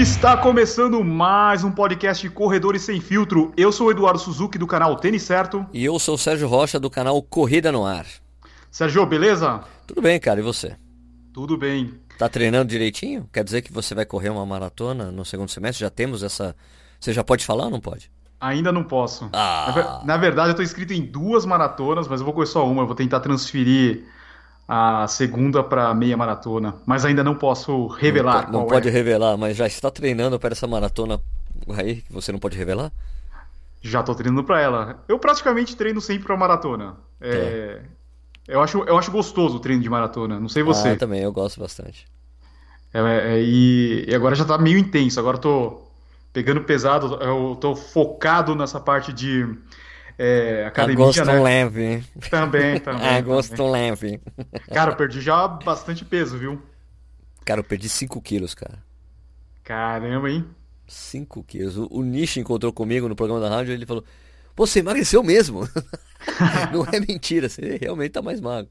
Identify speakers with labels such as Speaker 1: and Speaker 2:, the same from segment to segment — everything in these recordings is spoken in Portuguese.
Speaker 1: Está começando mais um podcast Corredores Sem Filtro. Eu sou o Eduardo Suzuki do canal Tênis Certo.
Speaker 2: E eu sou o Sérgio Rocha do canal Corrida no Ar.
Speaker 1: Sérgio, beleza?
Speaker 2: Tudo bem, cara, e você?
Speaker 1: Tudo bem.
Speaker 2: Tá treinando direitinho? Quer dizer que você vai correr uma maratona no segundo semestre? Já temos essa. Você já pode falar ou não pode?
Speaker 1: Ainda não posso.
Speaker 2: Ah.
Speaker 1: Na, verdade, eu estou inscrito em duas maratonas, mas eu vou correr só uma. Eu vou tentar transferir a segunda para meia maratona, mas ainda não posso revelar.
Speaker 2: Não, não pode é. revelar, mas já está treinando para essa maratona aí que você não pode revelar?
Speaker 1: Já estou treinando para ela. Eu praticamente treino sempre para maratona. É, é. Eu, acho, eu acho gostoso o treino de maratona. Não sei você.
Speaker 2: Ah, também, eu gosto bastante.
Speaker 1: É, é, e, e, agora já está meio intenso. Agora eu tô pegando pesado. Eu tô focado nessa parte de é, academia,
Speaker 2: Agosto
Speaker 1: né?
Speaker 2: leve.
Speaker 1: Também, também.
Speaker 2: Agosto
Speaker 1: também.
Speaker 2: leve.
Speaker 1: Cara, eu perdi já bastante peso, viu?
Speaker 2: Cara, eu perdi 5 quilos, cara.
Speaker 1: Caramba, hein?
Speaker 2: 5 quilos. O, o Nish encontrou comigo no programa da rádio e ele falou: você emagreceu mesmo. Não é mentira, você realmente tá mais magro.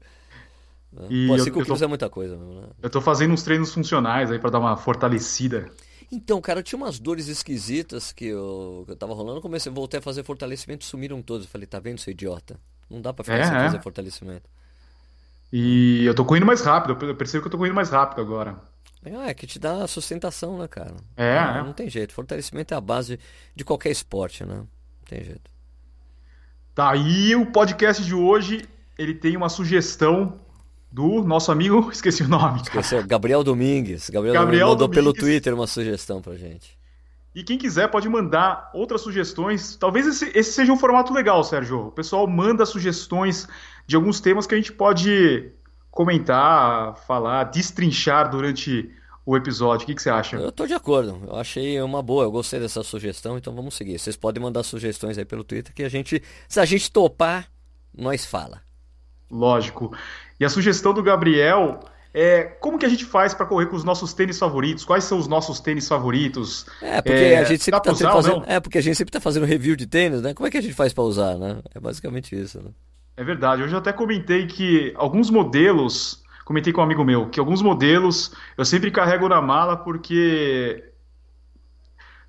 Speaker 1: E
Speaker 2: Pô,
Speaker 1: eu-
Speaker 2: 5
Speaker 1: eu tô-
Speaker 2: quilos é muita coisa, mesmo, né?
Speaker 1: Eu tô fazendo uns treinos funcionais aí pra dar uma fortalecida.
Speaker 2: Então, cara, eu tinha umas dores esquisitas que eu, que eu tava rolando. Comecei, voltei a fazer fortalecimento, sumiram todos. Eu falei, tá vendo, seu idiota? Não dá pra ficar
Speaker 1: É,
Speaker 2: sem
Speaker 1: é.
Speaker 2: fazer fortalecimento.
Speaker 1: E eu tô correndo mais rápido, eu percebo que eu tô correndo mais rápido agora.
Speaker 2: Ah, é que te dá sustentação, né, cara?
Speaker 1: É,
Speaker 2: não,
Speaker 1: é.
Speaker 2: não tem jeito. Fortalecimento é a base de qualquer esporte, né? Não tem jeito.
Speaker 1: Tá, e o podcast de hoje, ele tem uma sugestão do nosso amigo, esqueci o nome,
Speaker 2: o Gabriel Domingues. Gabriel,
Speaker 1: Gabriel
Speaker 2: Domingues mandou pelo
Speaker 1: Domingues.
Speaker 2: Twitter uma sugestão pra gente.
Speaker 1: E quem quiser pode mandar outras sugestões. Talvez esse, esse seja um formato legal, Sérgio. O pessoal manda sugestões de alguns temas que a gente pode comentar, falar, destrinchar durante o episódio. O que, que você acha?
Speaker 2: Eu tô de acordo. Eu achei uma boa. Eu gostei dessa sugestão, então vamos seguir. Vocês podem mandar sugestões aí pelo Twitter que a gente, se a gente topar, nós fala.
Speaker 1: Lógico. E a sugestão do Gabriel é como que a gente faz para correr com os nossos tênis favoritos? Quais são os nossos tênis favoritos?
Speaker 2: É, porque
Speaker 1: É,
Speaker 2: a gente sempre tá
Speaker 1: usar
Speaker 2: fazendo, é, porque a gente sempre tá fazendo review de tênis, né? Como é que a gente faz pra usar, né? É basicamente isso, né?
Speaker 1: É verdade. Hoje eu até comentei que alguns modelos, comentei com um amigo meu, que alguns modelos eu sempre carrego na mala porque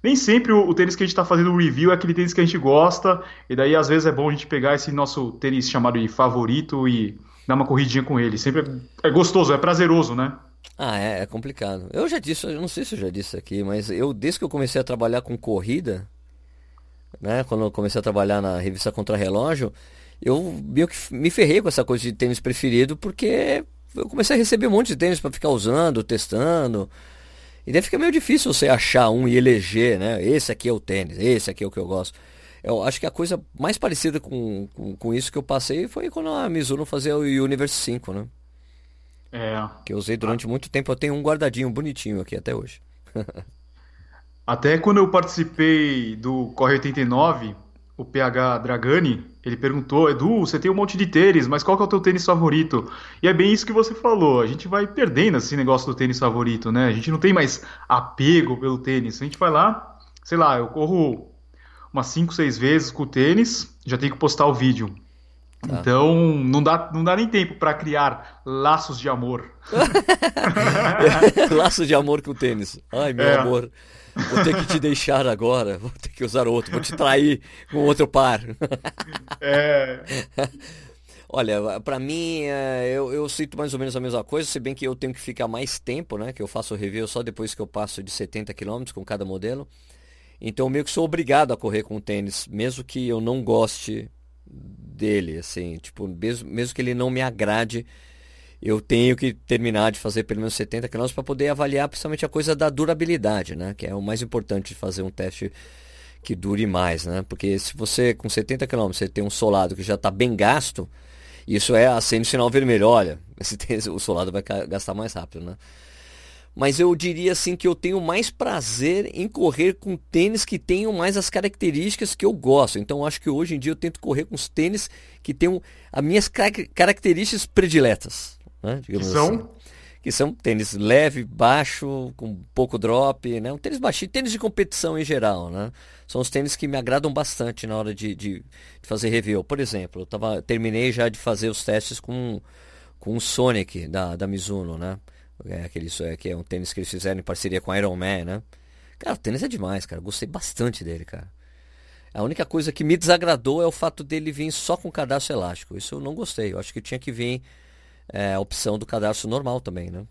Speaker 1: nem sempre o, o tênis que a gente está fazendo o review é aquele tênis que a gente gosta, e daí às vezes é bom a gente pegar esse nosso tênis chamado de favorito e dar uma corridinha com ele. Sempre é, é gostoso, é prazeroso, né?
Speaker 2: Ah, é, é complicado. Eu já disse, eu não sei se eu já disse aqui, mas eu desde que eu comecei a trabalhar com corrida, né, quando eu comecei a trabalhar na revista Contra Relógio, eu meio que me ferrei com essa coisa de tênis preferido porque eu comecei a receber um monte de tênis para ficar usando, testando. E daí fica meio difícil você achar um e eleger, né? Esse aqui é o tênis, esse aqui é o que eu gosto. Eu acho que a coisa mais parecida com, com, com isso que eu passei foi quando a Mizuno fazia o Universe 5, né?
Speaker 1: É.
Speaker 2: Que eu usei durante muito tempo. Eu tenho um guardadinho bonitinho aqui até hoje.
Speaker 1: Até quando eu participei do Corre 89, o PH Dragani, ele perguntou, Edu, você tem um monte de tênis, mas qual que é o teu tênis favorito? E é bem isso que você falou, a gente vai perdendo esse negócio do tênis favorito, né? A gente não tem mais apego pelo tênis. A gente vai lá, sei lá, eu corro umas 5, 6 vezes com o tênis, já tenho que postar o vídeo. Então, não dá, não dá nem tempo para criar laços de amor.
Speaker 2: Laço de amor com o tênis. Ai, meu
Speaker 1: É.
Speaker 2: amor. Vou ter que te deixar agora. Vou ter que usar outro. Vou te trair com outro par.
Speaker 1: É,
Speaker 2: Olha, pra mim, é, eu, eu sinto mais ou menos a mesma coisa, se bem que eu tenho que ficar mais tempo, né? Que eu faço o review só depois que eu passo de 70 km com cada modelo. Então, eu meio que sou obrigado a correr com o tênis, mesmo que eu não goste dele, assim, tipo, mesmo, mesmo que ele não me agrade, eu tenho que terminar de fazer pelo menos 70 km para poder avaliar principalmente a coisa da durabilidade, né? Que é o mais importante de fazer um teste que dure mais, né? Porque se você com 70 km você tem um solado que já está bem gasto, isso é acende o sinal vermelho. Olha, esse o solado vai gastar mais rápido, né? Mas eu diria assim que eu tenho mais prazer em correr com tênis que tenham mais as características que eu gosto. Então acho que hoje em dia eu tento correr com os tênis que tenham as minhas carac- características prediletas. Né?
Speaker 1: que são
Speaker 2: assim que são tênis leve, baixo, com pouco drop, né? Um tênis baixinho, tênis de competição em geral, né? São os tênis que me agradam bastante na hora de, de, de fazer review. Por exemplo, eu tava, terminei já de fazer os testes com, com o Sonic da, da Mizuno, né? É aquele é, que é um tênis que eles fizeram em parceria com a Iron Man, né? Cara, o tênis é demais, cara. Gostei bastante dele, cara. A única coisa que me desagradou é o fato dele vir só com cadastro elástico. Isso eu não gostei. Eu acho que tinha que vir é, a opção do cadastro normal também, né?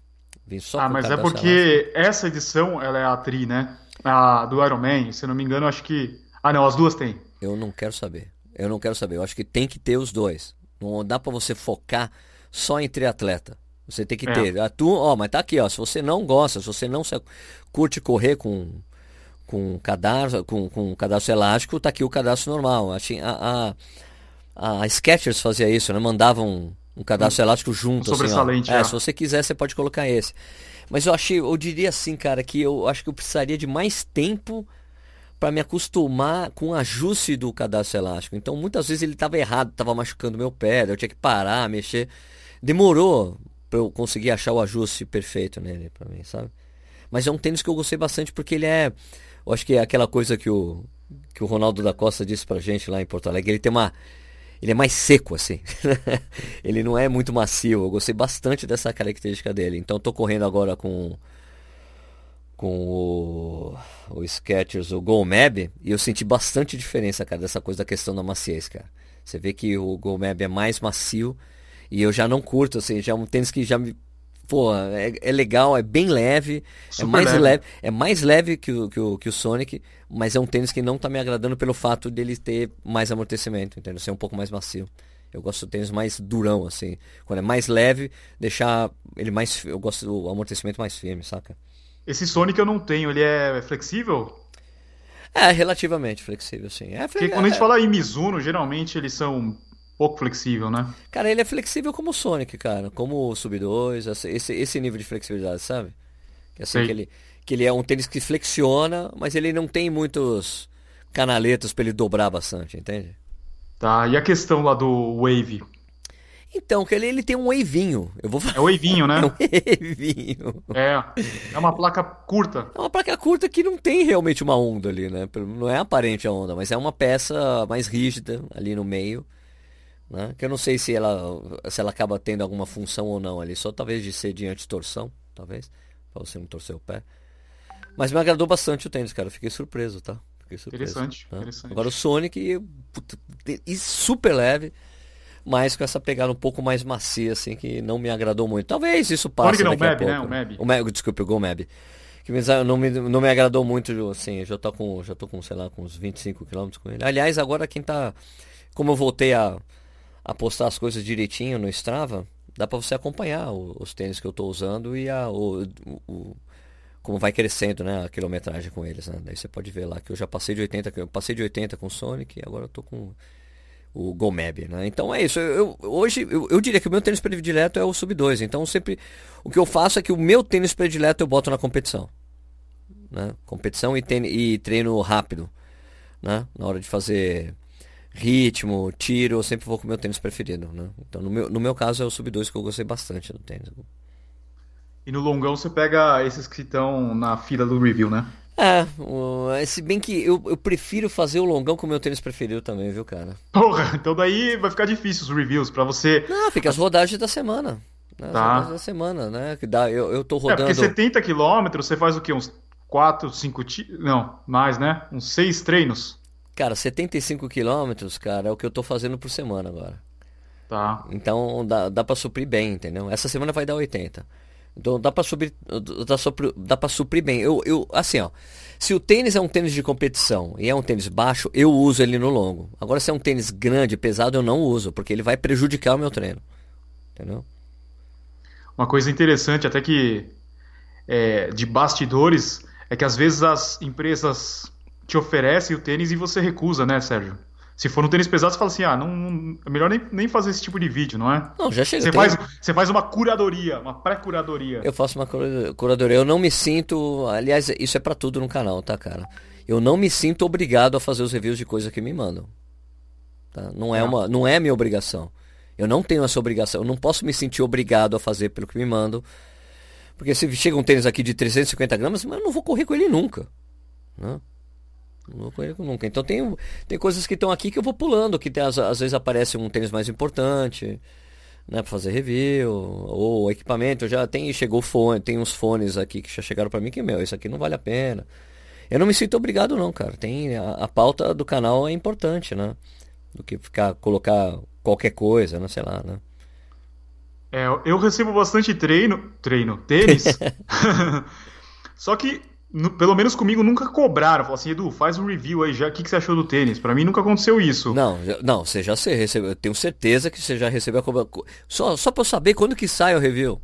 Speaker 1: Vim só ah, mas é porque elástico. essa edição ela é a tri, né? A do Iron Man, se não me engano, acho que. Ah, não, as duas tem.
Speaker 2: Eu não quero saber. Eu não quero saber. Eu acho que tem que ter os dois. Não dá para você focar só em triatleta. Você tem que é. ter. A tu, ó, mas tá aqui, ó. Se você não gosta, se você não se, curte correr com com cadastro, com, com cadastro elástico, tá aqui o cadastro normal. A, a, a, Skechers fazia isso, né? Mandavam um, um cadastro um, elástico junto. Um
Speaker 1: sobressalente,
Speaker 2: assim, é, é. Se você quiser, você pode colocar esse. Mas eu achei, eu diria assim, cara, que eu acho que eu precisaria de mais tempo para me acostumar com o ajuste do cadastro elástico. Então, muitas vezes ele estava errado, estava machucando meu pé, eu tinha que parar, mexer. Demorou para eu conseguir achar o ajuste perfeito nele para mim, sabe? Mas é um tênis que eu gostei bastante porque ele é eu acho que é aquela coisa que o, que o Ronaldo da Costa disse pra gente lá em Porto Alegre. Ele tem uma. Ele é mais seco, assim. ele não é muito macio. Eu gostei bastante dessa característica dele. Então tô correndo agora com. Com o, o Skechers, o GoMab, e eu senti bastante diferença, cara, dessa coisa da questão da maciez, cara. Você vê que o GoMab é mais macio e eu já não curto, assim, já é um tênis que já me pô, é, é, legal, é bem leve, é Super é mais leve. leve. é mais leve que o, que, o, que o Sonic, mas é um tênis que não tá me agradando pelo fato dele ter mais amortecimento, entendeu? Ser um pouco mais macio. Eu gosto do tênis mais durão, assim. Quando é mais leve, deixar ele mais. Eu gosto do amortecimento mais firme, saca?
Speaker 1: Esse Sonic eu não tenho, ele é flexível?
Speaker 2: É, relativamente flexível, sim. É,
Speaker 1: Porque quando a gente é. fala em Mizuno, geralmente eles são pouco flexível, né?
Speaker 2: Cara, ele é flexível como o Sonic, cara. Como o Sub 2, esse, esse nível de flexibilidade, sabe? Que, assim, que, ele, que ele é um tênis que flexiona, mas ele não tem muitos canaletas para ele dobrar bastante, entende?
Speaker 1: Tá, e a questão lá do Wave?
Speaker 2: Então, que ele, ele tem um wavinho. Eu vou
Speaker 1: É o wavinho, né?
Speaker 2: É um wavinho.
Speaker 1: É. É uma placa curta.
Speaker 2: É uma placa curta que não tem realmente uma onda ali, né? Não é aparente a onda, mas é uma peça mais rígida ali no meio. Né? Que eu não sei se ela, se ela acaba tendo alguma função ou não ali, só talvez de ser de antitorção, talvez, para você não torcer o pé. Mas me agradou bastante o tênis, cara. Eu fiquei surpreso, tá? Fiquei
Speaker 1: surpreso, interessante, tá? interessante.
Speaker 2: Agora o Sonic, puta, super leve, mas com essa pegada um pouco mais macia, assim, que não me agradou muito. Talvez isso passe não, daqui Mab, a pouco. Né? O Mab. O desculpe, o Go Mab. Que não me, não me agradou muito, assim, já tô com, já tô com, sei lá, com uns 25 km com ele. Aliás, agora quem tá, como eu voltei a a postar as coisas direitinho no Strava, dá para você acompanhar o, os tênis que eu estou usando e a, o, o, como vai crescendo né, a quilometragem com eles. Né? Daí você pode ver lá que eu já passei de 80, eu passei de 80 com o Sonic e agora eu tô com o Gomeb, né? Então é isso. Eu, eu hoje eu, eu, diria que o meu tênis predileto é o Sub 2. Então sempre o que eu faço é que o meu tênis predileto eu boto na competição, né? Competição e, tênis, e treino rápido, né? Na hora de fazer ritmo, tiro, eu sempre vou com o meu tênis preferido, né? Então, no meu, no meu caso, é o Sub 2 que eu gostei bastante do tênis.
Speaker 1: E no longão você pega esses que estão na fila do review, né?
Speaker 2: É, uh, se bem que eu, eu prefiro fazer o longão com o meu tênis preferido também, viu, cara?
Speaker 1: Porra, então daí vai ficar difícil os reviews para você.
Speaker 2: Não, fica as rodagens da semana. Né? As tá. rodagens da semana, né? Que dá, eu, eu tô rodando. É, porque
Speaker 1: 70 quilômetros você faz o quê? Uns 4, 5 Não, mais, né? Uns 6 treinos.
Speaker 2: Cara, 75 quilômetros, cara, é o que eu tô fazendo por semana agora.
Speaker 1: Tá.
Speaker 2: Então dá, dá pra suprir bem, entendeu? Essa semana vai dar 80. Então dá pra suprir, dá, suprir, dá pra suprir bem. Eu, eu, assim, ó. Se o tênis é um tênis de competição e é um tênis baixo, eu uso ele no longo. Agora, se é um tênis grande, pesado, eu não uso, porque ele vai prejudicar o meu treino. Entendeu?
Speaker 1: Uma coisa interessante, até que é, de bastidores, é que às vezes as empresas te oferece o tênis e você recusa, né, Sérgio? Se for no tênis pesado, você fala assim, ah, não, não é melhor nem, nem fazer esse tipo de vídeo, não é?
Speaker 2: Não, já chega.
Speaker 1: Você, faz, você faz uma curadoria, uma pré-curadoria.
Speaker 2: Eu faço uma curadoria. Eu não me sinto... Aliás, isso é para tudo no canal, tá, cara? Eu não me sinto obrigado a fazer os reviews de coisa que me mandam. Tá? Não, é, uma, não é minha obrigação. Eu não tenho essa obrigação. Eu não posso me sentir obrigado a fazer pelo que me mandam. Porque se chega um tênis aqui de 350 gramas, eu não vou correr com ele nunca. Né? Não nunca. Então tem, tem coisas que estão aqui que eu vou pulando, que tem, às, às vezes aparece um tênis mais importante, né, para fazer review, ou equipamento, já tem, chegou fone, tem uns fones aqui que já chegaram para mim que, meu, isso aqui não vale a pena. Eu não me sinto obrigado não, cara. Tem a, a pauta do canal é importante, né? Do que ficar colocar qualquer coisa, não sei lá, né?
Speaker 1: É, eu recebo bastante treino, treino, tênis. Só que, no, pelo menos comigo, nunca cobraram. Falaram assim, Edu, faz um review aí já. O que, que você achou do tênis? Pra mim nunca aconteceu isso.
Speaker 2: Não, não, você já recebeu. Eu tenho certeza que você já recebeu a cobrança. Só, só pra eu saber quando que sai o review.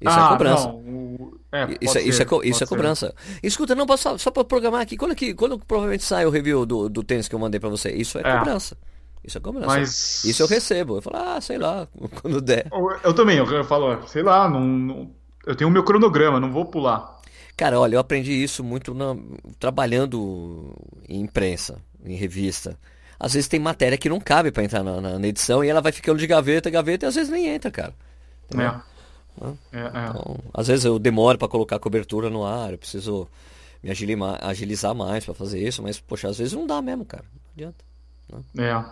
Speaker 2: Isso é ah, é cobrança. Não, o... é, isso, ser, isso, é, co isso é cobrança. Escuta, não, só, só pra programar aqui. Quando, que, quando provavelmente sai o review do, do tênis que eu mandei pra você? Isso é, é. cobrança. Isso é cobrança. Mas... Isso eu recebo. Eu falo, ah, sei lá, quando der.
Speaker 1: Eu também, eu falo, sei lá, não, não... eu tenho o meu cronograma, não vou pular.
Speaker 2: Cara, olha, eu aprendi isso muito na... trabalhando em imprensa, em revista. Às vezes tem matéria que não cabe para entrar na, na, edição e ela vai ficando de gaveta, gaveta e às vezes nem entra, cara.
Speaker 1: É. É, é.
Speaker 2: Então, às vezes eu demoro para colocar cobertura no ar, eu preciso me agilizar mais para fazer isso, mas, poxa, às vezes não dá mesmo, cara. Não adianta.
Speaker 1: Né? É.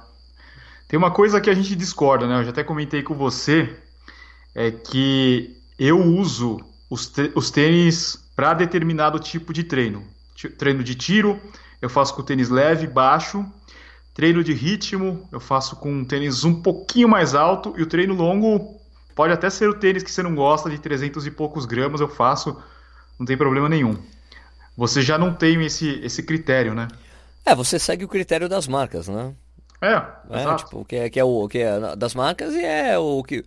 Speaker 1: Tem uma coisa que a gente discorda, né? Eu já até comentei com você, é que eu uso os, os tênis para determinado tipo de treino. Treino de tiro, eu faço com tênis leve, baixo. Treino de ritmo, eu faço com um tênis um pouquinho mais alto. E o treino longo pode até ser o tênis que você não gosta, de 300 e poucos gramas, eu faço, não tem problema nenhum. Você já não tem esse, esse critério, né?
Speaker 2: É, você segue o critério das marcas, né?
Speaker 1: É, é exato.
Speaker 2: Tipo, que é, que é o que é das marcas e é o que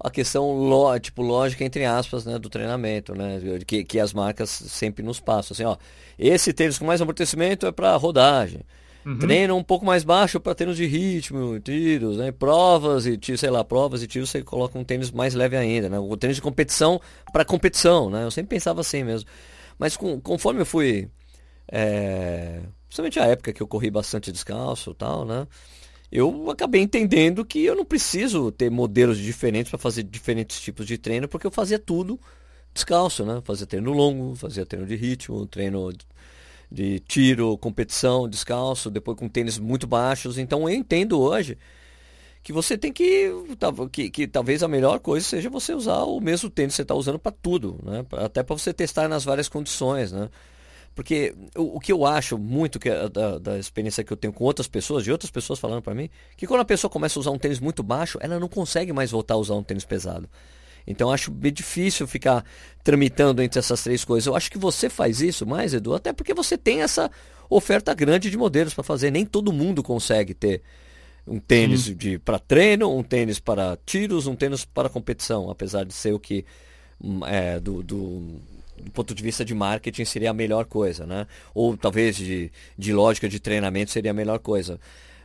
Speaker 2: a questão lo, tipo lógica entre aspas, né, do treinamento, né, que, que as marcas sempre nos passam, assim, ó, esse tênis com mais amortecimento é para rodagem. Uhum. Treino um pouco mais baixo para treinos de ritmo, tiros, né? Provas e tiros, sei lá, provas e tiros você coloca um tênis mais leve ainda, né? O tênis de competição para competição, né? Eu sempre pensava assim mesmo. Mas com, conforme eu fui é, principalmente a época que eu corri bastante descalço e tal, né? Eu acabei entendendo que eu não preciso ter modelos diferentes para fazer diferentes tipos de treino, porque eu fazia tudo descalço, né? Fazia treino longo, fazia treino de ritmo, treino de tiro, competição, descalço, depois com tênis muito baixos. Então eu entendo hoje que você tem que, que, que talvez a melhor coisa seja você usar o mesmo tênis que você está usando para tudo, né? Até para você testar nas várias condições, né? Porque o, o, que eu acho muito que é da, da, experiência que eu tenho com outras pessoas, de outras pessoas falando para mim, que quando a pessoa começa a usar um tênis muito baixo, ela não consegue mais voltar a usar um tênis pesado. Então acho bem difícil ficar tramitando entre essas três coisas. Eu acho que você faz isso mais, Edu, até porque você tem essa oferta grande de modelos para fazer. Nem todo mundo consegue ter um tênis de para treino, um tênis para tiros, um tênis para competição, apesar de ser o que hum, é, do, do do ponto de vista de marketing seria a melhor coisa, né? Ou talvez de, de lógica de treinamento seria a melhor coisa.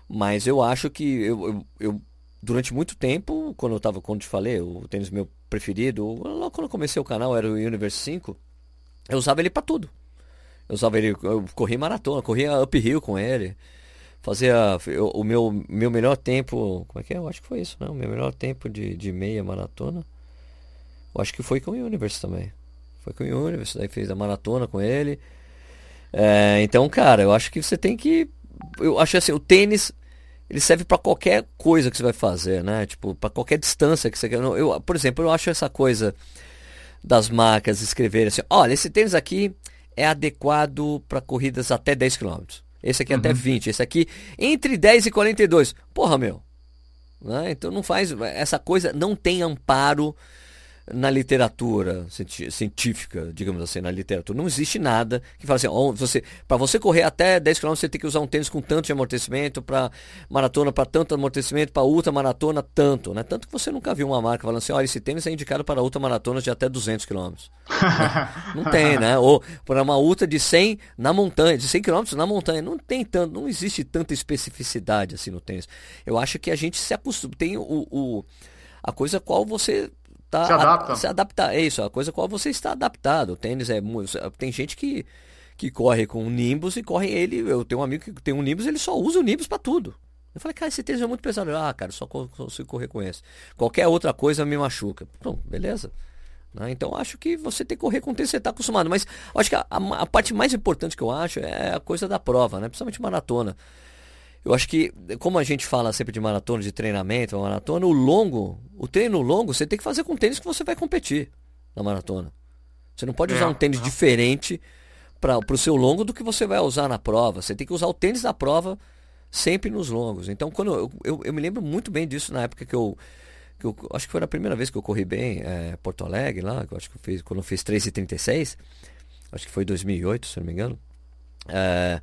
Speaker 2: Mas eu acho que eu, eu, eu durante muito tempo, quando eu estava, quando te falei, o tênis meu preferido, logo quando eu comecei o canal era o Universe 5, eu usava ele para tudo. Eu usava ele, eu corria maratona, corria uphill com ele. Fazia eu, o meu, meu melhor tempo, como é que é? Eu acho que foi isso, né? O meu melhor tempo de, de meia maratona. Eu acho que foi com o Universe também. Foi com o Universe, daí fez a maratona com ele. É, então, cara, eu acho que você tem que. Eu acho assim, o tênis ele serve para qualquer coisa que você vai fazer, né? Tipo, para qualquer distância que você quer. Eu, por exemplo, eu acho essa coisa das marcas escreverem assim: olha, esse tênis aqui é adequado para corridas até 10 km. Esse aqui uhum. até 20, esse aqui entre 10 e 42. Porra, meu. Né? Então não faz. Essa coisa não tem amparo na literatura científica, digamos assim, na literatura, não existe nada que fala assim, oh, você, para você correr até 10 km você tem que usar um tênis com tanto de amortecimento, para maratona para tanto amortecimento, para ultra maratona tanto, né? Tanto que você nunca viu uma marca falando assim, olha, esse tênis é indicado para ultra maratonas de até 200 km. não, não tem, né? Ou para uma ultra de 100 na montanha, de 100 km na montanha, não tem tanto, não existe tanta especificidade assim no tênis. Eu acho que a gente se acostuma, tem o, o a coisa qual você
Speaker 1: se adapta.
Speaker 2: Se adaptar. É isso, a coisa a qual você está adaptado. O tênis é muito. Tem gente que, que corre com o Nimbus e corre ele. Eu tenho um amigo que tem um Nimbus ele só usa o Nimbus para tudo. Eu falei, cara, esse tênis é muito pesado. Ah, cara, só consigo correr com esse. Qualquer outra coisa me machuca. Pronto, beleza. Né? Então acho que você tem que correr com o tênis que você está acostumado. Mas acho que a, a, a, parte mais importante que eu acho é a coisa da prova, né? Principalmente maratona. Eu acho que, como a gente fala sempre de maratona, de treinamento, maratona, o longo, o treino longo, você tem que fazer com tênis que você vai competir na maratona. Você não pode usar é, um tênis diferente para o seu longo do que você vai usar na prova. Você tem que usar o tênis na prova sempre nos longos. Então, quando eu, eu, eu me lembro muito bem disso na época que eu, que eu acho que foi a primeira vez que eu corri bem é, Porto Alegre lá, que eu acho que eu fiz quando eu fiz 3,36, acho que foi 2008, se não me engano. É,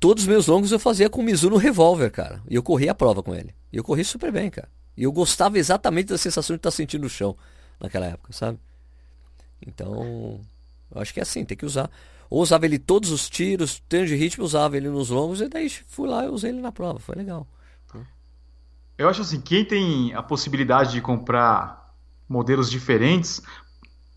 Speaker 2: todos os meus longos eu fazia com o Mizuno Revolver, cara. E eu corri a prova com ele. E eu corri super bem, cara. E eu gostava exatamente da sensação de estar sentindo o chão naquela época, sabe? Então, eu acho que é assim, tem que usar. Ou usava ele todos os tiros, tênis de ritmo, usava ele nos longos, e daí fui lá e usei ele na prova. Foi legal.
Speaker 1: Eu acho assim, quem tem a possibilidade de comprar modelos diferentes,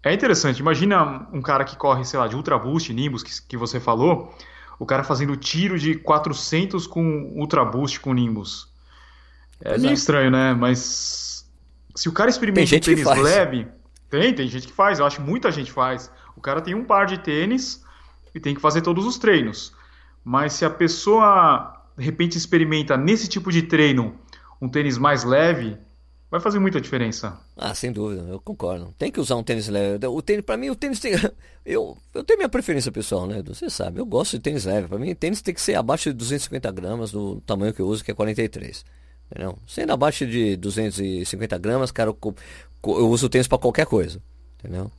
Speaker 1: é interessante. Imagina um cara que corre, sei lá, de Ultra Boost, Nimbus, que, que você falou, o cara fazendo tiro de 400 com Ultra Boost com Nimbus. É meio estranho, né? Mas se o cara experimenta um tênis leve, tem, tem gente que faz, eu acho que muita gente faz. O cara tem um par de tênis e tem que fazer todos os treinos. Mas se a pessoa de repente experimenta nesse tipo de treino um tênis mais leve, vai fazer muita diferença.
Speaker 2: Ah, sem dúvida, eu concordo. Tem que usar um tênis leve. O tênis, para mim, o tênis tem. Eu, eu tenho minha preferência pessoal, né? Você sabe, eu gosto de tênis leve. Para mim, tênis tem que ser abaixo de 250 gramas do tamanho que eu uso, que é 43. Entendeu? Sendo abaixo de 250 gramas, cara, eu, eu uso tênis para qualquer coisa. Entendeu?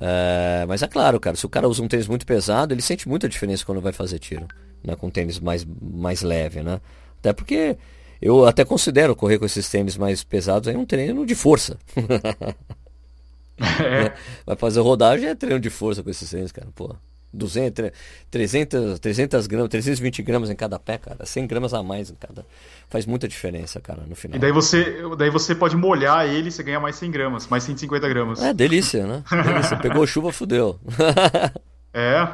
Speaker 2: É, mas é claro, cara, se o cara usa um tênis muito pesado, ele sente muita diferença quando vai fazer tiro. Né? Com tênis mais, mais leve, né? Até porque eu até considero correr com esses tênis mais pesados aí um treino de força. É. Vai fazer rodagem é treino de força com esses tênis, cara. Pô, 200, 300, 300 gramas, 320 gramas em cada pé, cara. 100 gramas a mais em cada. Faz muita diferença, cara, no final.
Speaker 1: E daí você, daí você pode molhar ele e você ganha mais 100 gramas, mais 150 gramas.
Speaker 2: É, delícia, né? Delícia. Pegou chuva, fudeu.
Speaker 1: é.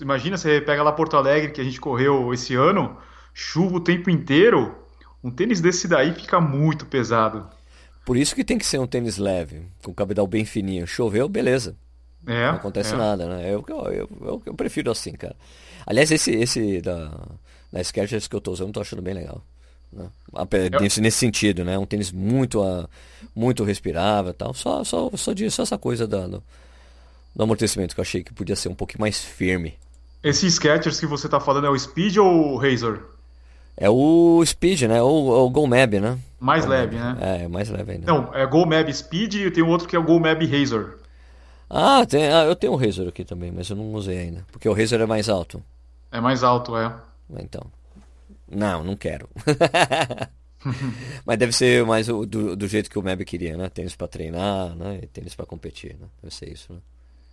Speaker 1: Imagina, você pega lá Porto Alegre, que a gente correu esse ano, chuva o tempo inteiro um tênis desse daí fica muito pesado.
Speaker 2: Por isso que tem que ser um tênis leve, com cabedal bem fininho. Choveu, beleza. É, não acontece é. nada, né? Eu, eu, eu, eu, prefiro assim, cara. Aliás, esse, esse da, da Skechers que eu tô usando, eu tô achando bem legal. Né? Nesse, nesse sentido, né? Um tênis muito, uh, muito respirável tal. Só, só, só, de, só essa coisa da, do, do amortecimento que eu achei que podia ser um pouquinho mais firme.
Speaker 1: Esse Skechers que você tá falando é o Speed ou o Razor?
Speaker 2: É o Speed, né? Ou o GoMab, né?
Speaker 1: Mais leve, né?
Speaker 2: É, mais leve ainda.
Speaker 1: Não, é GoMab Speed e tem um outro que é o GoMab Razor.
Speaker 2: Ah, tem, ah, eu tenho um Razor aqui também, mas eu não usei ainda. Porque o Razor é mais alto.
Speaker 1: É mais alto, é.
Speaker 2: Então. Não, não quero. mas deve ser mais do, do jeito que o Mab queria, né? Tênis para treinar, né? Tênis para competir, né? Deve ser isso, né?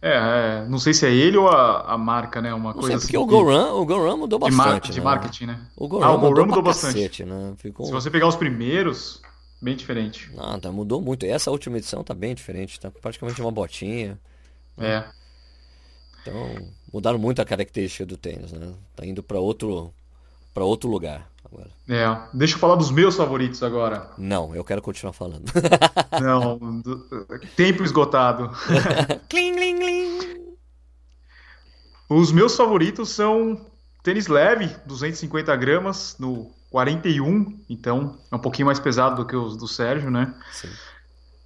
Speaker 1: É, é, não sei se é ele ou a, a marca, né? Uma não coisa sei,
Speaker 2: porque assim. Porque o GoRun, o GoRun mudou bastante.
Speaker 1: De, mar, de
Speaker 2: né?
Speaker 1: marketing, né?
Speaker 2: O GoRun, ah, o mudou, mudou bastante. Cacete,
Speaker 1: né? Ficou... Se você pegar os primeiros, bem diferente.
Speaker 2: Não, tá, mudou muito. Essa última edição tá bem diferente, tá praticamente uma botinha.
Speaker 1: É.
Speaker 2: Então, mudaram muito a característica do tênis, né? Tá indo para outro para outro lugar agora.
Speaker 1: É, deixa eu falar dos meus favoritos agora.
Speaker 2: Não, eu quero continuar falando.
Speaker 1: Não, do, tempo esgotado. cling, cling, cling. Os meus favoritos são tênis leve, 250 gramas, no 41, então é um pouquinho mais pesado do que os do Sérgio, né? Sim.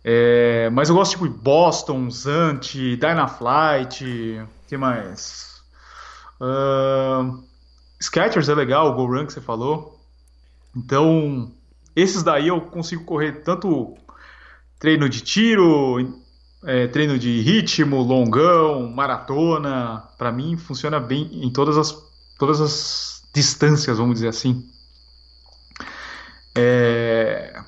Speaker 1: É, mas eu gosto tipo Boston, Zant, Dynaflight, o que mais? Uh, Skechers é legal, o Go Run que você falou. Então, esses daí eu consigo correr tanto treino de tiro, é, treino de ritmo, longão, maratona, para mim funciona bem em todas as, todas as distâncias, vamos dizer assim. É...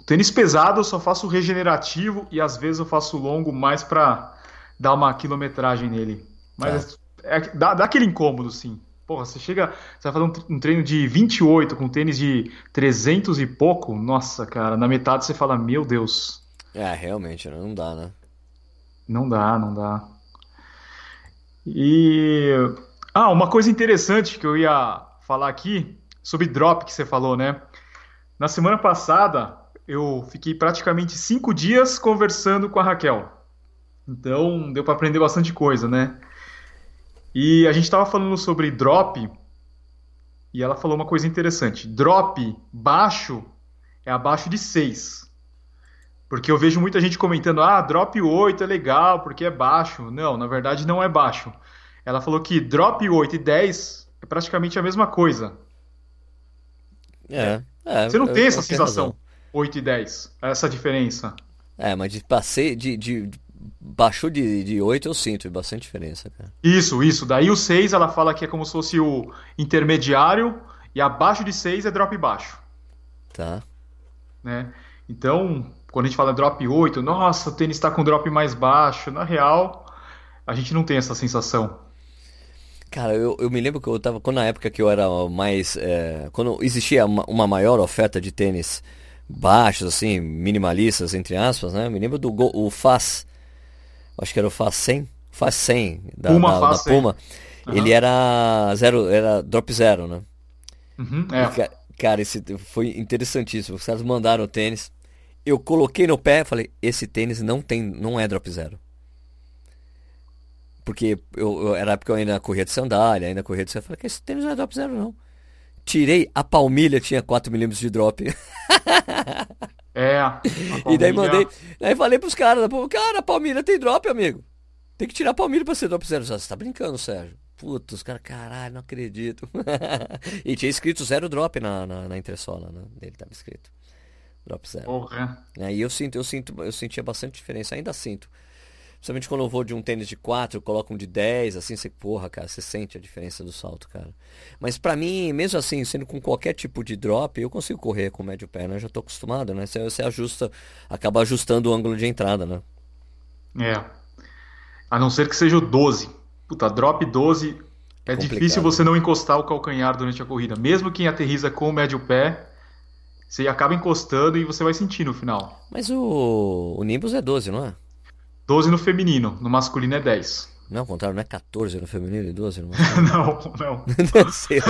Speaker 1: O tênis pesado eu só faço regenerativo e às vezes eu faço longo mais para dar uma quilometragem nele. Mas é. É, dá, dá aquele incômodo, sim. Porra, você chega, você vai fazer um, treino de 28 com tênis de 300 e pouco, nossa, cara, na metade você fala, meu Deus.
Speaker 2: É, realmente, não dá, né?
Speaker 1: Não dá, não dá. E. Ah, uma coisa interessante que eu ia falar aqui sobre drop que você falou, né? Na semana passada eu fiquei praticamente cinco dias conversando com a Raquel. Então deu para aprender bastante coisa, né? E a gente estava falando sobre drop e ela falou uma coisa interessante. Drop baixo é abaixo de 6. Porque eu vejo muita gente comentando, ah, drop 8 é legal porque é baixo. Não, na verdade não é baixo. ela falou que drop 8 e 10 é praticamente a mesma coisa.
Speaker 2: É. é
Speaker 1: Você não tem essa sensação, razão. 8 e 10, essa diferença.
Speaker 2: É, mas de passei de, de, baixou de, de 8 eu sinto bastante diferença, cara.
Speaker 1: Isso, isso. Daí o 6 ela fala que é como se fosse o intermediário e abaixo de 6 é drop baixo.
Speaker 2: Tá.
Speaker 1: Né? Então, quando a gente fala drop 8, nossa, o tênis está com drop mais baixo. Na real, a gente não tem essa sensação.
Speaker 2: Cara, eu, eu me lembro que eu tava. Quando na época que eu era mais. É, quando existia uma, uma, maior oferta de tênis baixos, assim, minimalistas, entre aspas, né? Eu me lembro do o Faz. Acho que era o Faz 100. Faz 100 da, Puma, da, da Puma. Uhum. Ele era zero, era drop zero, né?
Speaker 1: Uhum, é.
Speaker 2: E, cara, esse foi interessantíssimo. Os caras mandaram o tênis. Eu coloquei no pé falei, esse tênis não tem, não é drop zero. Porque eu, eu, era época eu ainda corria de sandália, ainda corria de sandália. Falei que esse tênis não é drop zero, não. Tirei, a palmilha tinha 4mm de drop.
Speaker 1: É.
Speaker 2: E daí mandei. Daí falei pros caras, cara, a palmilha tem drop, amigo. Tem que tirar a palmilha pra ser drop zero. Você tá brincando, Sérgio? Puta, os caras, caralho, não acredito. e tinha escrito zero drop na, na, na entressola, né? Ele tava escrito. Drop zero.
Speaker 1: Porra.
Speaker 2: Aí eu sinto, eu sinto, eu sentia bastante diferença, ainda sinto. Principalmente quando eu vou de um tênis de 4, eu coloco um de 10, assim, você, porra, cara, você sente a diferença do salto, cara. Mas para mim, mesmo assim, sendo com qualquer tipo de drop, eu consigo correr com médio pé, né? Eu já tô acostumado, né? Você, você ajusta, acaba ajustando o ângulo de entrada, né?
Speaker 1: É. A não ser que seja o 12. Puta, drop 12 é, é difícil você não encostar o calcanhar durante a corrida. Mesmo quem aterriza com o médio pé, você acaba encostando e você vai sentir no final.
Speaker 2: Mas o, o Nimbus é 12, não é?
Speaker 1: 12 no feminino, no masculino é 10.
Speaker 2: Não, ao contrário, não é 14 no feminino e 12 no masculino?
Speaker 1: não, não.
Speaker 2: Deve ser.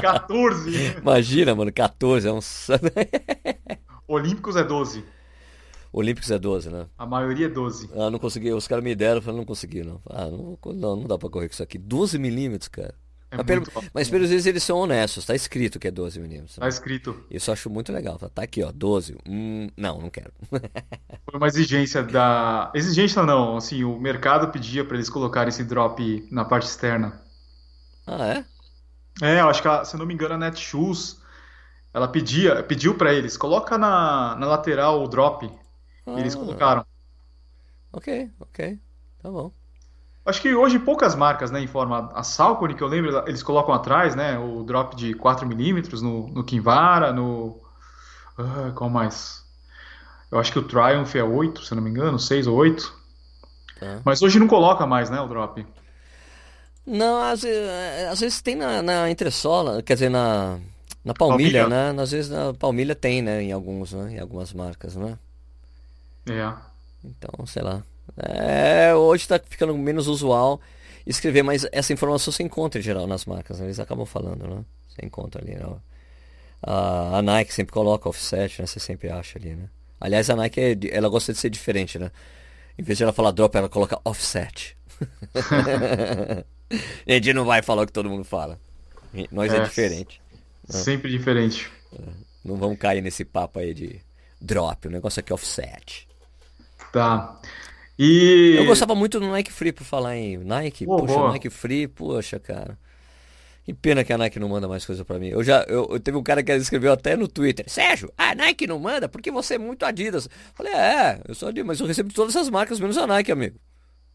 Speaker 1: 14.
Speaker 2: Imagina, mano, 14 é um.
Speaker 1: Olímpicos é 12.
Speaker 2: Olímpicos é 12, né?
Speaker 1: A maioria é 12.
Speaker 2: Ah, não consegui. Os caras me deram, eu falei, não consegui, não. Ah, não, não, não dá pra correr com isso aqui. 12 milímetros, cara. É mas, pelo, mas pelos vezes eles são honestos, tá escrito que é 12 milímetros.
Speaker 1: Tá escrito.
Speaker 2: Isso eu acho muito legal. Tá, aqui, ó, 12. Hum, não, não quero.
Speaker 1: Foi uma exigência da. Exigência não, assim, o mercado pedia para eles colocarem esse drop na parte externa.
Speaker 2: Ah, é?
Speaker 1: É, eu acho que, se eu não me engano, a Netshoes, ela pedia, pediu para eles, coloca na, na lateral o drop. Ah. E eles ah. colocaram.
Speaker 2: Ok, ok. Tá bom.
Speaker 1: Acho que hoje poucas marcas, né, informam. A Salcone, que eu lembro, eles colocam atrás, né, o drop de 4mm no, no Kinvara, no... Uh, qual mais? Eu acho que o Triumph é 8, se eu não me engano, 6 ou 8. Tá. Mas hoje não coloca mais, né, o drop.
Speaker 2: Não, às, eh, às vezes tem na, na entressola, quer dizer, na, na palmilha, palmilha, né? Às vezes na palmilha tem, né, em alguns, né, em algumas marcas, né?
Speaker 1: É.
Speaker 2: Então, sei lá. É, hoje está ficando menos usual escrever, mas essa informação você encontra em geral nas marcas, né? eles acabam falando, né? Você encontra ali, né? A, a, Nike sempre coloca offset, né? Você sempre acha ali, né? Aliás, a Nike, é, ela gosta de ser diferente, né? Em vez de ela falar drop, ela coloca offset. gente não vai falar o que todo mundo fala. Nós é, é diferente.
Speaker 1: Né? Sempre diferente.
Speaker 2: É, não vamos cair nesse papo aí de drop. O negócio aqui é offset.
Speaker 1: Tá. E...
Speaker 2: Eu gostava muito do Nike Free, por falar em Nike. Oh, poxa, boa. Nike Free, poxa, cara. Que pena que a Nike não manda mais coisa para mim. Eu já, eu, eu, teve um cara que escreveu até no Twitter, Sérgio, a Nike não manda porque você é muito Adidas. falei, é, eu sou Adidas, mas eu recebo todas essas marcas menos a Nike, amigo.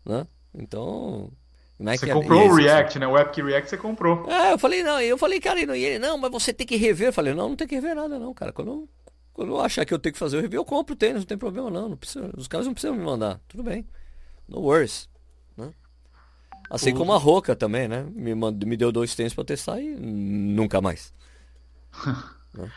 Speaker 2: Né? Então,
Speaker 1: Nike você é comprou é, o React, né? O Epic React você comprou.
Speaker 2: É, eu falei, não, eu falei, cara, e ele, não, mas você tem que rever. Eu falei, não, não tem que rever nada, não, cara. Quando, quando eu achar que eu tenho que fazer o review, eu compro o tênis, não tem problema, não. não precisa, os caras não precisam me mandar. Tudo bem. No worries. Né? Assim como a Roca também, né? Me, me deu dois tênis pra testar e nunca mais.
Speaker 1: né?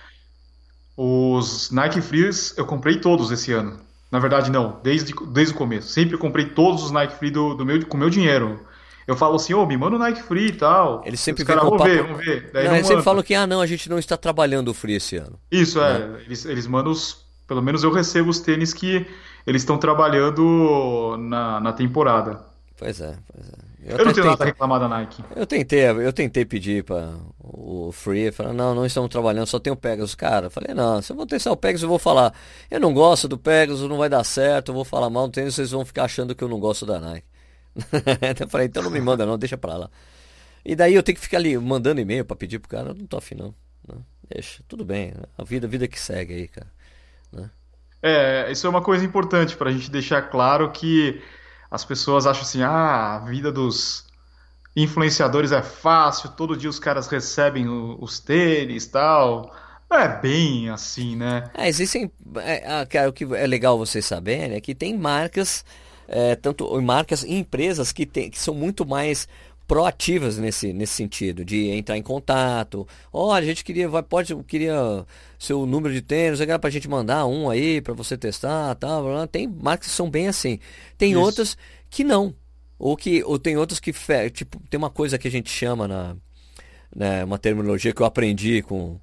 Speaker 1: Os Nike Frees eu comprei todos esse ano. Na verdade, não, desde, desde o começo. Sempre comprei todos os Nike Free do, do meu, com meu dinheiro. Eu falo assim, ô, oh, me manda o Nike Free e tal.
Speaker 2: Eles sempre vêm com
Speaker 1: vamos ver, vamos ver.
Speaker 2: Daí não, não eles sempre falam que, ah, não, a gente não está trabalhando o Free esse ano.
Speaker 1: Isso, é. Né? Eles, eles mandam os... Pelo menos eu recebo os tênis que eles estão trabalhando na, na temporada.
Speaker 2: Pois é, pois é.
Speaker 1: Eu, eu não tenho nada a reclamar da Nike.
Speaker 2: Eu tentei, eu tentei pedir para o Free, falar, não, não estamos trabalhando, só tem o Pegasus. Cara, eu falei, não, se eu vou testar o Pegasus, eu vou falar, eu não gosto do Pegasus, não vai dar certo, eu vou falar mal do tênis, vocês vão ficar achando que eu não gosto da Nike. eu falei, então não me manda não, deixa pra lá. E daí eu tenho que ficar ali mandando e-mail para pedir pro cara, não tô afim não. Né? Deixa, tudo bem, a vida, a vida que segue aí, cara. Né?
Speaker 1: É, isso é uma coisa importante pra gente deixar claro que as pessoas acham assim, ah, a vida dos influenciadores é fácil, todo dia os caras recebem os tênis e tal. Não é bem assim, né?
Speaker 2: É, existem. É, cara, o que é legal vocês saberem é que tem marcas, é, tanto marcas e empresas que, tem, que são muito mais proativas nesse, nesse sentido, de entrar em contato. Olha, a gente queria, vai, pode, queria seu número de tênis, para a gente mandar um aí para você testar, tal. Tem marcas que são bem assim. Tem Isso. outras que não. Ou que ou tem outras que tipo, tem uma coisa que a gente chama na né, uma terminologia que eu aprendi com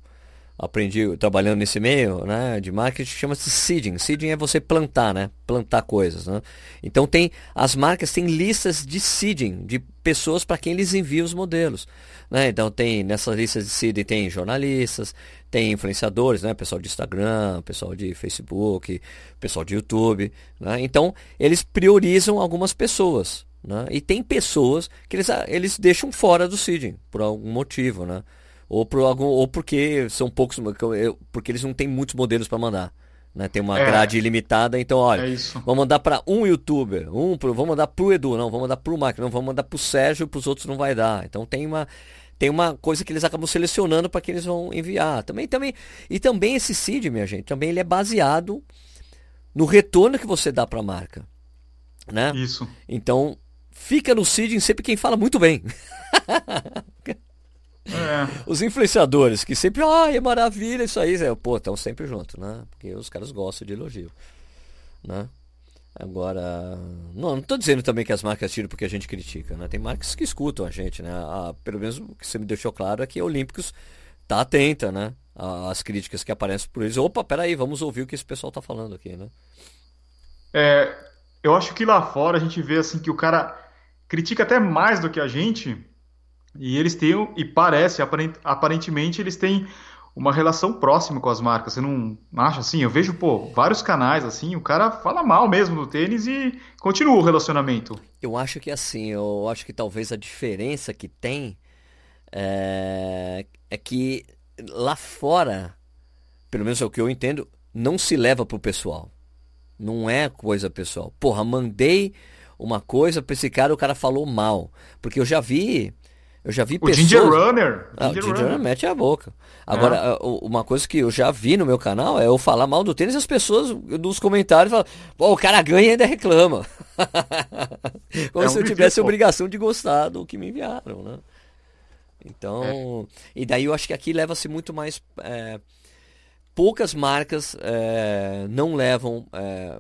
Speaker 2: aprendi trabalhando nesse meio, né, de marketing, chama-se seeding. Seeding é você plantar, né, plantar coisas, né. Então tem as marcas têm listas de seeding de pessoas para quem eles enviam os modelos, né. Então tem nessas listas de seeding tem jornalistas, tem influenciadores, né, pessoal de Instagram, pessoal de Facebook, pessoal de YouTube, né. Então eles priorizam algumas pessoas, né? E tem pessoas que eles, eles deixam fora do seeding por algum motivo, né? Ou, por algum, ou porque são poucos, porque eles não têm muitos modelos para mandar. Né? Tem uma é. grade ilimitada, então olha, é vamos mandar para um youtuber, um pro, vamos mandar pro Edu, não, vamos mandar pro Mark, não, vamos mandar pro Sérgio, para os outros não vai dar. Então tem uma tem uma coisa que eles acabam selecionando para que eles vão enviar. Também também e também esse seed, minha gente, também ele é baseado no retorno que você dá para a marca, né?
Speaker 1: Isso.
Speaker 2: Então fica no seed sempre quem fala muito bem.
Speaker 1: É.
Speaker 2: Os influenciadores que sempre, ai, é maravilha isso aí, pô, estão sempre juntos, né? Porque os caras gostam de elogio, né? Agora, não, não tô dizendo também que as marcas tiram porque a gente critica, né? Tem marcas que escutam a gente, né? A, pelo menos o que você me deixou claro é que a Olímpicos tá atenta, né? As críticas que aparecem por eles. Opa, peraí, vamos ouvir o que esse pessoal tá falando aqui, né?
Speaker 1: É, eu acho que lá fora a gente vê assim que o cara critica até mais do que a gente, e eles têm, e parece, aparentemente, eles têm uma relação próxima com as marcas. Você não acha assim? Eu vejo, pô, vários canais assim, o cara fala mal mesmo do tênis e continua o relacionamento.
Speaker 2: Eu acho que assim, eu acho que talvez a diferença que tem é, é que lá fora, pelo menos é o que eu entendo, não se leva pro pessoal. Não é coisa pessoal. Porra, mandei uma coisa pra esse cara, o cara falou mal. Porque eu já vi eu já vi
Speaker 1: o
Speaker 2: pessoas...
Speaker 1: Ginger Runner.
Speaker 2: Ah, o Ginger Runner mete a boca. Agora, é. uma coisa que eu já vi no meu canal é eu falar mal do tênis e as pessoas nos comentários falam, pô, o cara ganha e ainda reclama. Como é se um eu tivesse obrigação de gostar do que me enviaram, né? Então, é. e daí eu acho que aqui leva-se muito mais. É, poucas marcas é, não levam é,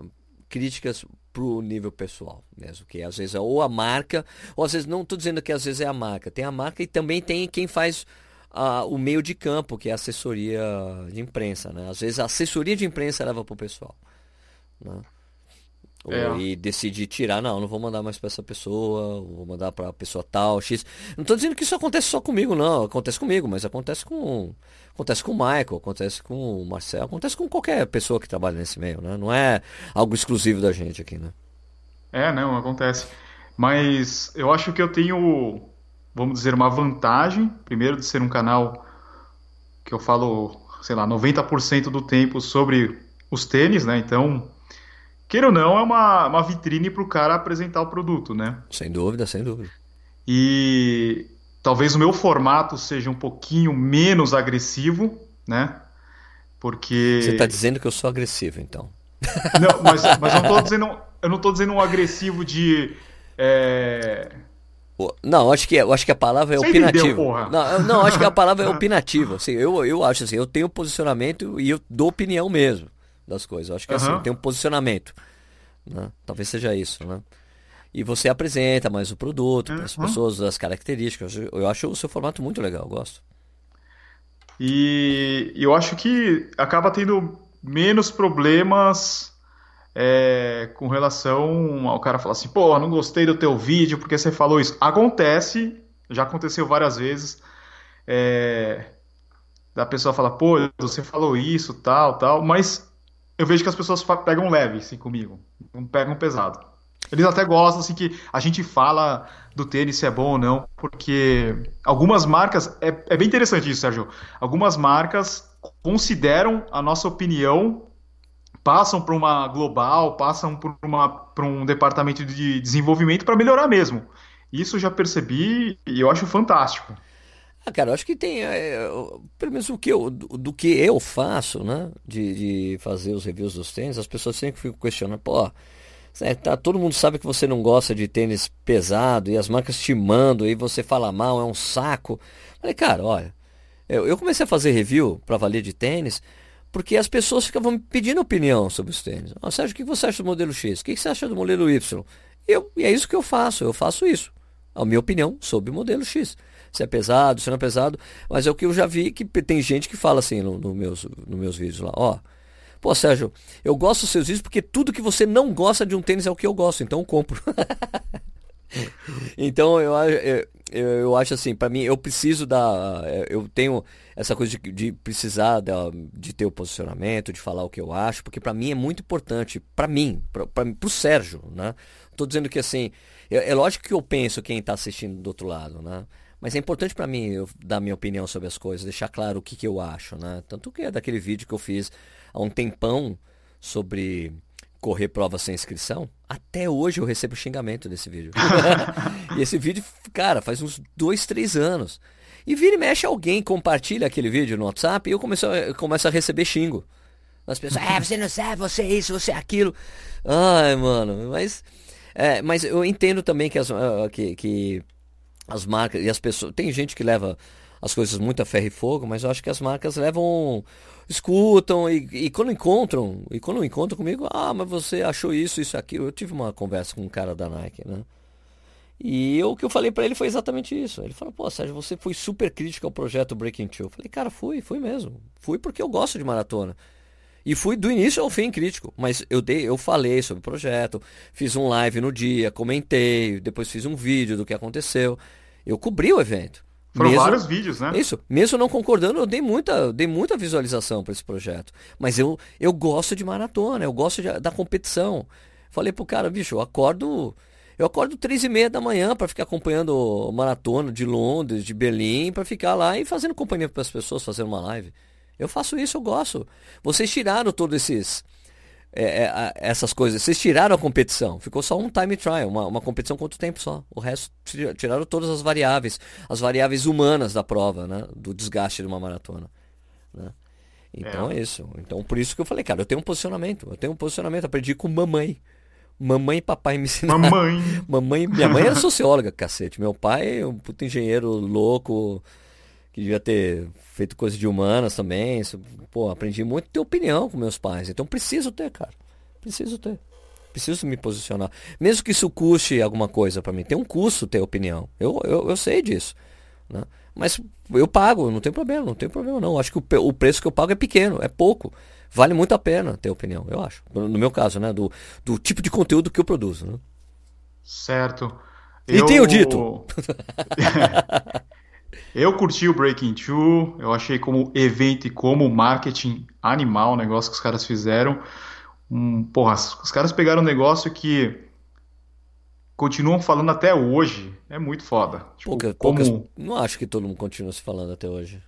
Speaker 2: críticas pro nível pessoal mesmo, que às vezes é ou a marca, ou às vezes não estou dizendo que às vezes é a marca, tem a marca e também tem quem faz o meio de campo, que é a assessoria de imprensa, né? Às vezes a assessoria de imprensa leva pro pessoal, né? É. E decide tirar, não, não vou mandar mais para essa pessoa, vou mandar para a pessoa tal, X. Não estou dizendo que isso acontece só comigo, não. Acontece comigo, mas acontece com acontece com o Michael, acontece com o Marcel, acontece com qualquer pessoa que trabalha nesse meio, né? Não é algo exclusivo da gente aqui, né?
Speaker 1: É, não, acontece. Mas eu acho que eu tenho, vamos dizer, uma vantagem, primeiro de ser um canal que eu falo, sei lá, 90% do tempo sobre os tênis, né? Então, queira ou não, é uma, uma vitrine para o cara apresentar o produto, né?
Speaker 2: Sem dúvida, sem dúvida.
Speaker 1: E talvez o meu formato seja um pouquinho menos agressivo, né? Porque.
Speaker 2: Você está dizendo que eu sou agressivo, então.
Speaker 1: Não, mas, mas eu não estou dizendo, eu não tô dizendo um agressivo de. É...
Speaker 2: Não, acho que, eu acho que a palavra é Você opinativo. Entendeu, não, não, acho que a palavra é opinativa. Assim, eu, eu acho assim, eu tenho posicionamento e eu dou opinião mesmo das coisas. Eu acho que uhum. assim, tenho um posicionamento. Né? Talvez seja isso, né? E você apresenta mais o produto para as uhum. pessoas, as características. Eu acho o seu formato muito legal, eu gosto.
Speaker 1: E eu acho que acaba tendo menos problemas é, com relação ao cara falar assim, pô, não gostei do teu vídeo porque você falou isso. Acontece, já aconteceu várias vezes. É, da pessoa falar, pô, você falou isso, tal, tal, mas eu vejo que as pessoas pegam leve assim comigo, não pegam pesado. Eles até gostam, assim, que a gente fala do tênis se é bom ou não, porque algumas marcas. É, é bem interessante isso, Sérgio. Algumas marcas consideram a nossa opinião, passam para uma global, passam por, uma, por um departamento de desenvolvimento para melhorar mesmo. Isso eu já percebi e eu acho fantástico.
Speaker 2: Ah, cara, acho que tem, é, pelo menos o que eu, do, do, que eu faço, né, de, de fazer os reviews dos tênis, as pessoas sempre ficam questionando, pô, é, tá, todo mundo sabe que você não gosta de tênis pesado e as marcas te mandam e você fala mal, é um saco. Falei, cara, olha, eu, eu comecei a fazer review para valer de tênis porque as pessoas ficavam me pedindo opinião sobre os tênis. Oh, Sérgio, o que você acha do modelo X? O que você acha do modelo Y? Eu, e é isso que eu faço, eu faço isso. A minha opinião sobre o modelo X se é pesado, se não é pesado. Mas é o que eu já vi que tem gente que fala assim nos no meus, no meus vídeos lá. Ó, pô, Sérgio, eu gosto dos seus vídeos porque tudo que você não gosta de um tênis é o que eu gosto, então eu compro. então eu, eu, eu acho assim, para mim, eu preciso da. Eu tenho essa coisa de, de precisar da, de ter o posicionamento, de falar o que eu acho, porque para mim é muito importante, para mim, para o Sérgio, né? Tô dizendo que assim, é, é lógico que eu penso quem está assistindo do outro lado, né? Mas é importante para mim eu dar minha opinião sobre as coisas, deixar claro o que, que eu acho, né? Tanto que é daquele vídeo que eu fiz há um tempão sobre correr prova sem inscrição. Até hoje eu recebo xingamento desse vídeo. e esse vídeo, cara, faz uns dois, três anos. E vira e mexe alguém, compartilha aquele vídeo no WhatsApp e eu começo, eu começo a receber xingo. As pessoas, é, você não sabe, você é isso, você é aquilo. Ai, mano, mas. É, mas eu entendo também que, as, uh, que, que as marcas e as pessoas. Tem gente que leva as coisas muito a ferro e fogo, mas eu acho que as marcas levam. escutam e, e quando encontram, e quando encontram comigo, ah, mas você achou isso, isso, aquilo. Eu tive uma conversa com um cara da Nike, né? E eu, o que eu falei para ele foi exatamente isso. Ele falou, pô, Sérgio, você foi super crítico ao projeto Breaking Two. Eu falei, cara, fui, fui mesmo. Fui porque eu gosto de maratona. E fui do início ao fim crítico, mas eu dei, eu falei sobre o projeto, fiz um live no dia, comentei, depois fiz um vídeo do que aconteceu. Eu cobri o evento.
Speaker 1: Foram mesmo, vários vídeos, né?
Speaker 2: Isso. Mesmo não concordando, eu dei muita, dei muita visualização para esse projeto. Mas eu, eu gosto de maratona, eu gosto de, da competição. Falei pro cara, bicho, eu acordo. Eu acordo três e meia da manhã para ficar acompanhando o maratona de Londres, de Berlim, para ficar lá e fazendo companhia para as pessoas, fazendo uma live. Eu faço isso, eu gosto. Vocês tiraram todos esses. É, é, essas coisas. Vocês tiraram a competição. Ficou só um time trial, uma, uma competição quanto tempo só. O resto tiraram todas as variáveis, as variáveis humanas da prova, né? Do desgaste de uma maratona. Né? Então é. é. isso. Então por isso que eu falei, cara, eu tenho um posicionamento. Eu tenho um posicionamento. Aprendi com mamãe. Mamãe e papai me ensinaram.
Speaker 1: Mamãe.
Speaker 2: mamãe. Minha mãe era socióloga, cacete. Meu pai, um puto engenheiro louco que devia ter feito coisa de humanas também. Pô, aprendi muito a ter opinião com meus pais. Então preciso ter, cara. Preciso ter. Preciso me posicionar. Mesmo que isso custe alguma coisa para mim. Tem um custo ter opinião. Eu, eu, eu sei disso. Né? Mas eu pago, não tem problema, não tem problema não. Acho que o, o preço que eu pago é pequeno, é pouco. Vale muito a pena ter opinião, eu acho. No meu caso, né? Do, do tipo de conteúdo que eu produzo. Né?
Speaker 1: Certo.
Speaker 2: E eu... tenho dito.
Speaker 1: Eu curti o Breaking Two, eu achei como evento e como marketing animal o negócio que os caras fizeram. Um, porra, os caras pegaram um negócio que continuam falando até hoje. É muito foda.
Speaker 2: Tipo, Pouca, como... poucas, não acho que todo mundo continua se falando até hoje.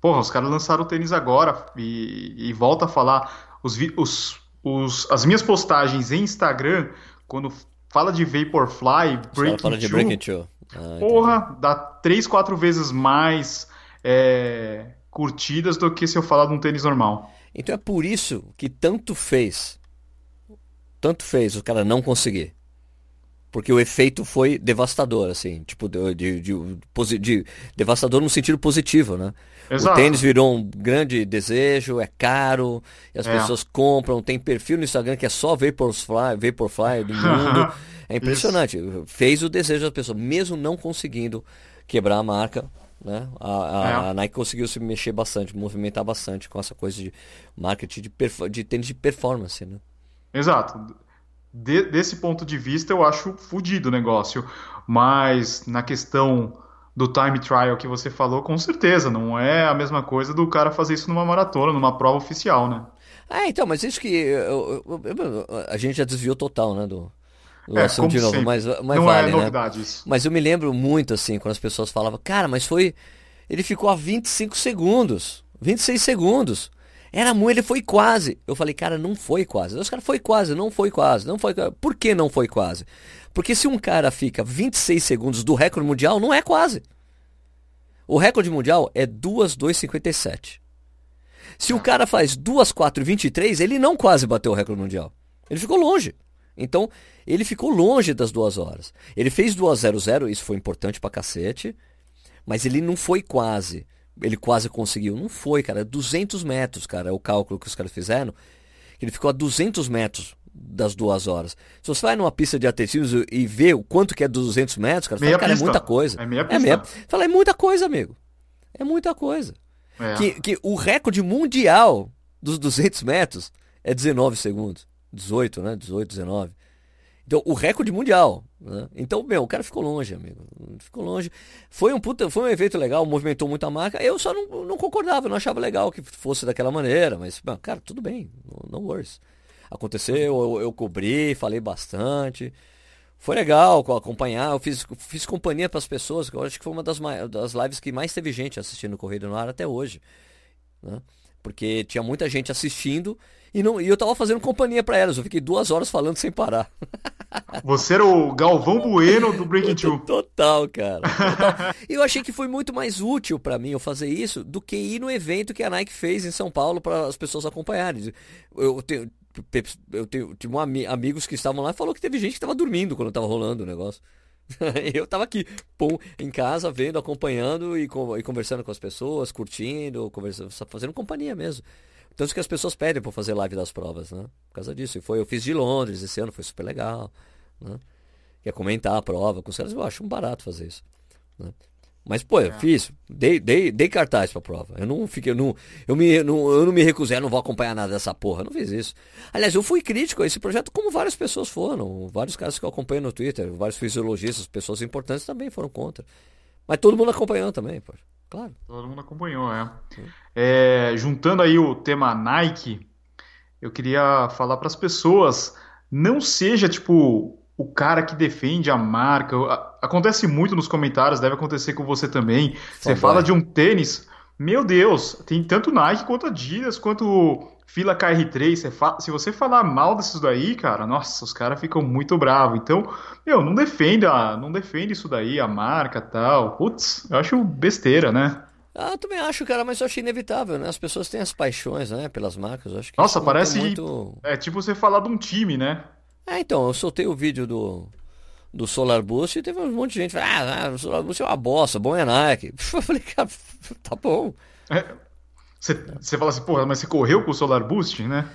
Speaker 1: Porra, os caras lançaram o tênis agora e, e volta a falar. Os, os, os, as minhas postagens em Instagram, quando fala de Vaporfly,
Speaker 2: Breaking fala de Breaking Two
Speaker 1: ah, Porra, dá três, quatro vezes mais é, curtidas do que se eu falar de um tênis normal.
Speaker 2: Então é por isso que tanto fez, tanto fez o cara não conseguir. Porque o efeito foi devastador, assim, tipo, de, de, de, de devastador no sentido positivo, né? Exato. O tênis virou um grande desejo, é caro, e as é. pessoas compram, tem perfil no Instagram que é só Vaporfly, Vaporfly do mundo. É impressionante. Isso. Fez o desejo da pessoa, mesmo não conseguindo quebrar a marca. Né? A, a, é. a, Nike conseguiu se mexer bastante, movimentar bastante com essa coisa de marketing de, de tênis de performance. Né?
Speaker 1: Exato. De, desse ponto de vista, eu acho fodido o negócio. Mas na questão do time trial que você falou, com certeza, não é a mesma coisa do cara fazer isso numa maratona, numa prova oficial, né?
Speaker 2: Ah, então, mas isso que eu, eu, eu, a gente já desviou total, né, do, o é, assunto de novo, sempre. mas, mas
Speaker 1: não
Speaker 2: vale,
Speaker 1: é
Speaker 2: novidade
Speaker 1: né? isso.
Speaker 2: Mas eu me lembro muito assim, quando as pessoas falavam, cara, mas foi. Ele ficou a 25 segundos, 26 segundos. Era muito, ele foi quase. Eu falei, cara, não foi quase. Os caras foi quase, não foi quase, não foi quase. Por que não foi quase? Porque se um cara fica 26 segundos do recorde mundial, não é quase. O recorde mundial é 2,257. Se o cara faz 2,423, ele não quase bateu o recorde mundial. Ele ficou longe. Então, ele ficou longe das duas horas. Ele fez 2,00, isso foi importante pra cacete, mas ele não foi quase. Ele quase conseguiu. Não foi, cara. 200 metros, cara, é o cálculo que os caras fizeram. Ele ficou a 200 metros das duas horas. Se você vai numa pista de atletismo e vê o quanto que é 200 metros, cara, fala, cara é muita coisa.
Speaker 1: É meia pista. É meia...
Speaker 2: Fala, é muita coisa, amigo. É muita coisa. É. Que, que o recorde mundial dos 200 metros é 19 segundos. 18, né? 18, 19. Então, o recorde mundial. Né? Então, meu, o cara ficou longe, amigo. Ficou longe. Foi um puta, foi um evento legal, movimentou muito a marca. Eu só não, não concordava, não achava legal que fosse daquela maneira. Mas, cara, tudo bem. No worries. Aconteceu, eu, eu cobri, falei bastante. Foi legal acompanhar, eu fiz, fiz companhia para as pessoas, eu acho que foi uma das, das lives que mais teve gente assistindo Corrida no Ar até hoje. Né? Porque tinha muita gente assistindo e, não, e eu tava fazendo companhia para elas. Eu fiquei duas horas falando sem parar.
Speaker 1: Você era o Galvão Bueno do Breaking Two.
Speaker 2: Total, cara. Total. E eu achei que foi muito mais útil para mim eu fazer isso do que ir no evento que a Nike fez em São Paulo para as pessoas acompanharem. Eu tenho, eu tenho, tive um, amigos que estavam lá e falou que teve gente que estava dormindo quando estava rolando o negócio. eu estava aqui, pum, em casa, vendo, acompanhando e, e, conversando com as pessoas, curtindo, conversando, fazendo companhia mesmo. Tanto que as pessoas pedem para fazer live das provas, né? Por causa disso. E foi, eu fiz de Londres esse ano, foi super legal. Né? Quer comentar a prova com os caras, eu acho um barato fazer isso. Né? Mas, pô, eu é. fiz, dei, dei, dei cartaz pra prova. Eu não fiquei, eu não, eu, me, não, eu não me recusei, eu não vou acompanhar nada dessa porra. Eu não fiz isso. Aliás, eu fui crítico a esse projeto, como várias pessoas foram. Vários caras que eu acompanho no Twitter, vários fisiologistas, pessoas importantes também foram contra. Mas todo mundo acompanhou também, pô. Claro.
Speaker 1: Todo mundo acompanhou, é. é juntando aí o tema Nike, eu queria falar para as pessoas, não seja tipo o cara que defende a marca. Acontece muito nos comentários, deve acontecer com você também. Você fala de um tênis, meu Deus, tem tanto Nike quanto Adidas, quanto fila KR3. Você fa... Se você falar mal desses daí, cara, nossa, os caras ficam muito bravos. Então, meu, não defenda, não defende isso daí, a marca tal. Putz, eu acho besteira, né?
Speaker 2: Ah, eu também acho, cara, mas eu acho inevitável, né? As pessoas têm as paixões, né, pelas marcas. Eu acho que
Speaker 1: Nossa, parece. Muito... É tipo você falar de um time, né?
Speaker 2: É, então, eu soltei o vídeo do, do Solar Boost e teve um monte de gente falando, ah, ah, o Solar Boost é uma bosta, bom é Nike. Eu falei, cara, tá bom.
Speaker 1: Você fala assim, porra, mas você correu com o Solar Boost, né?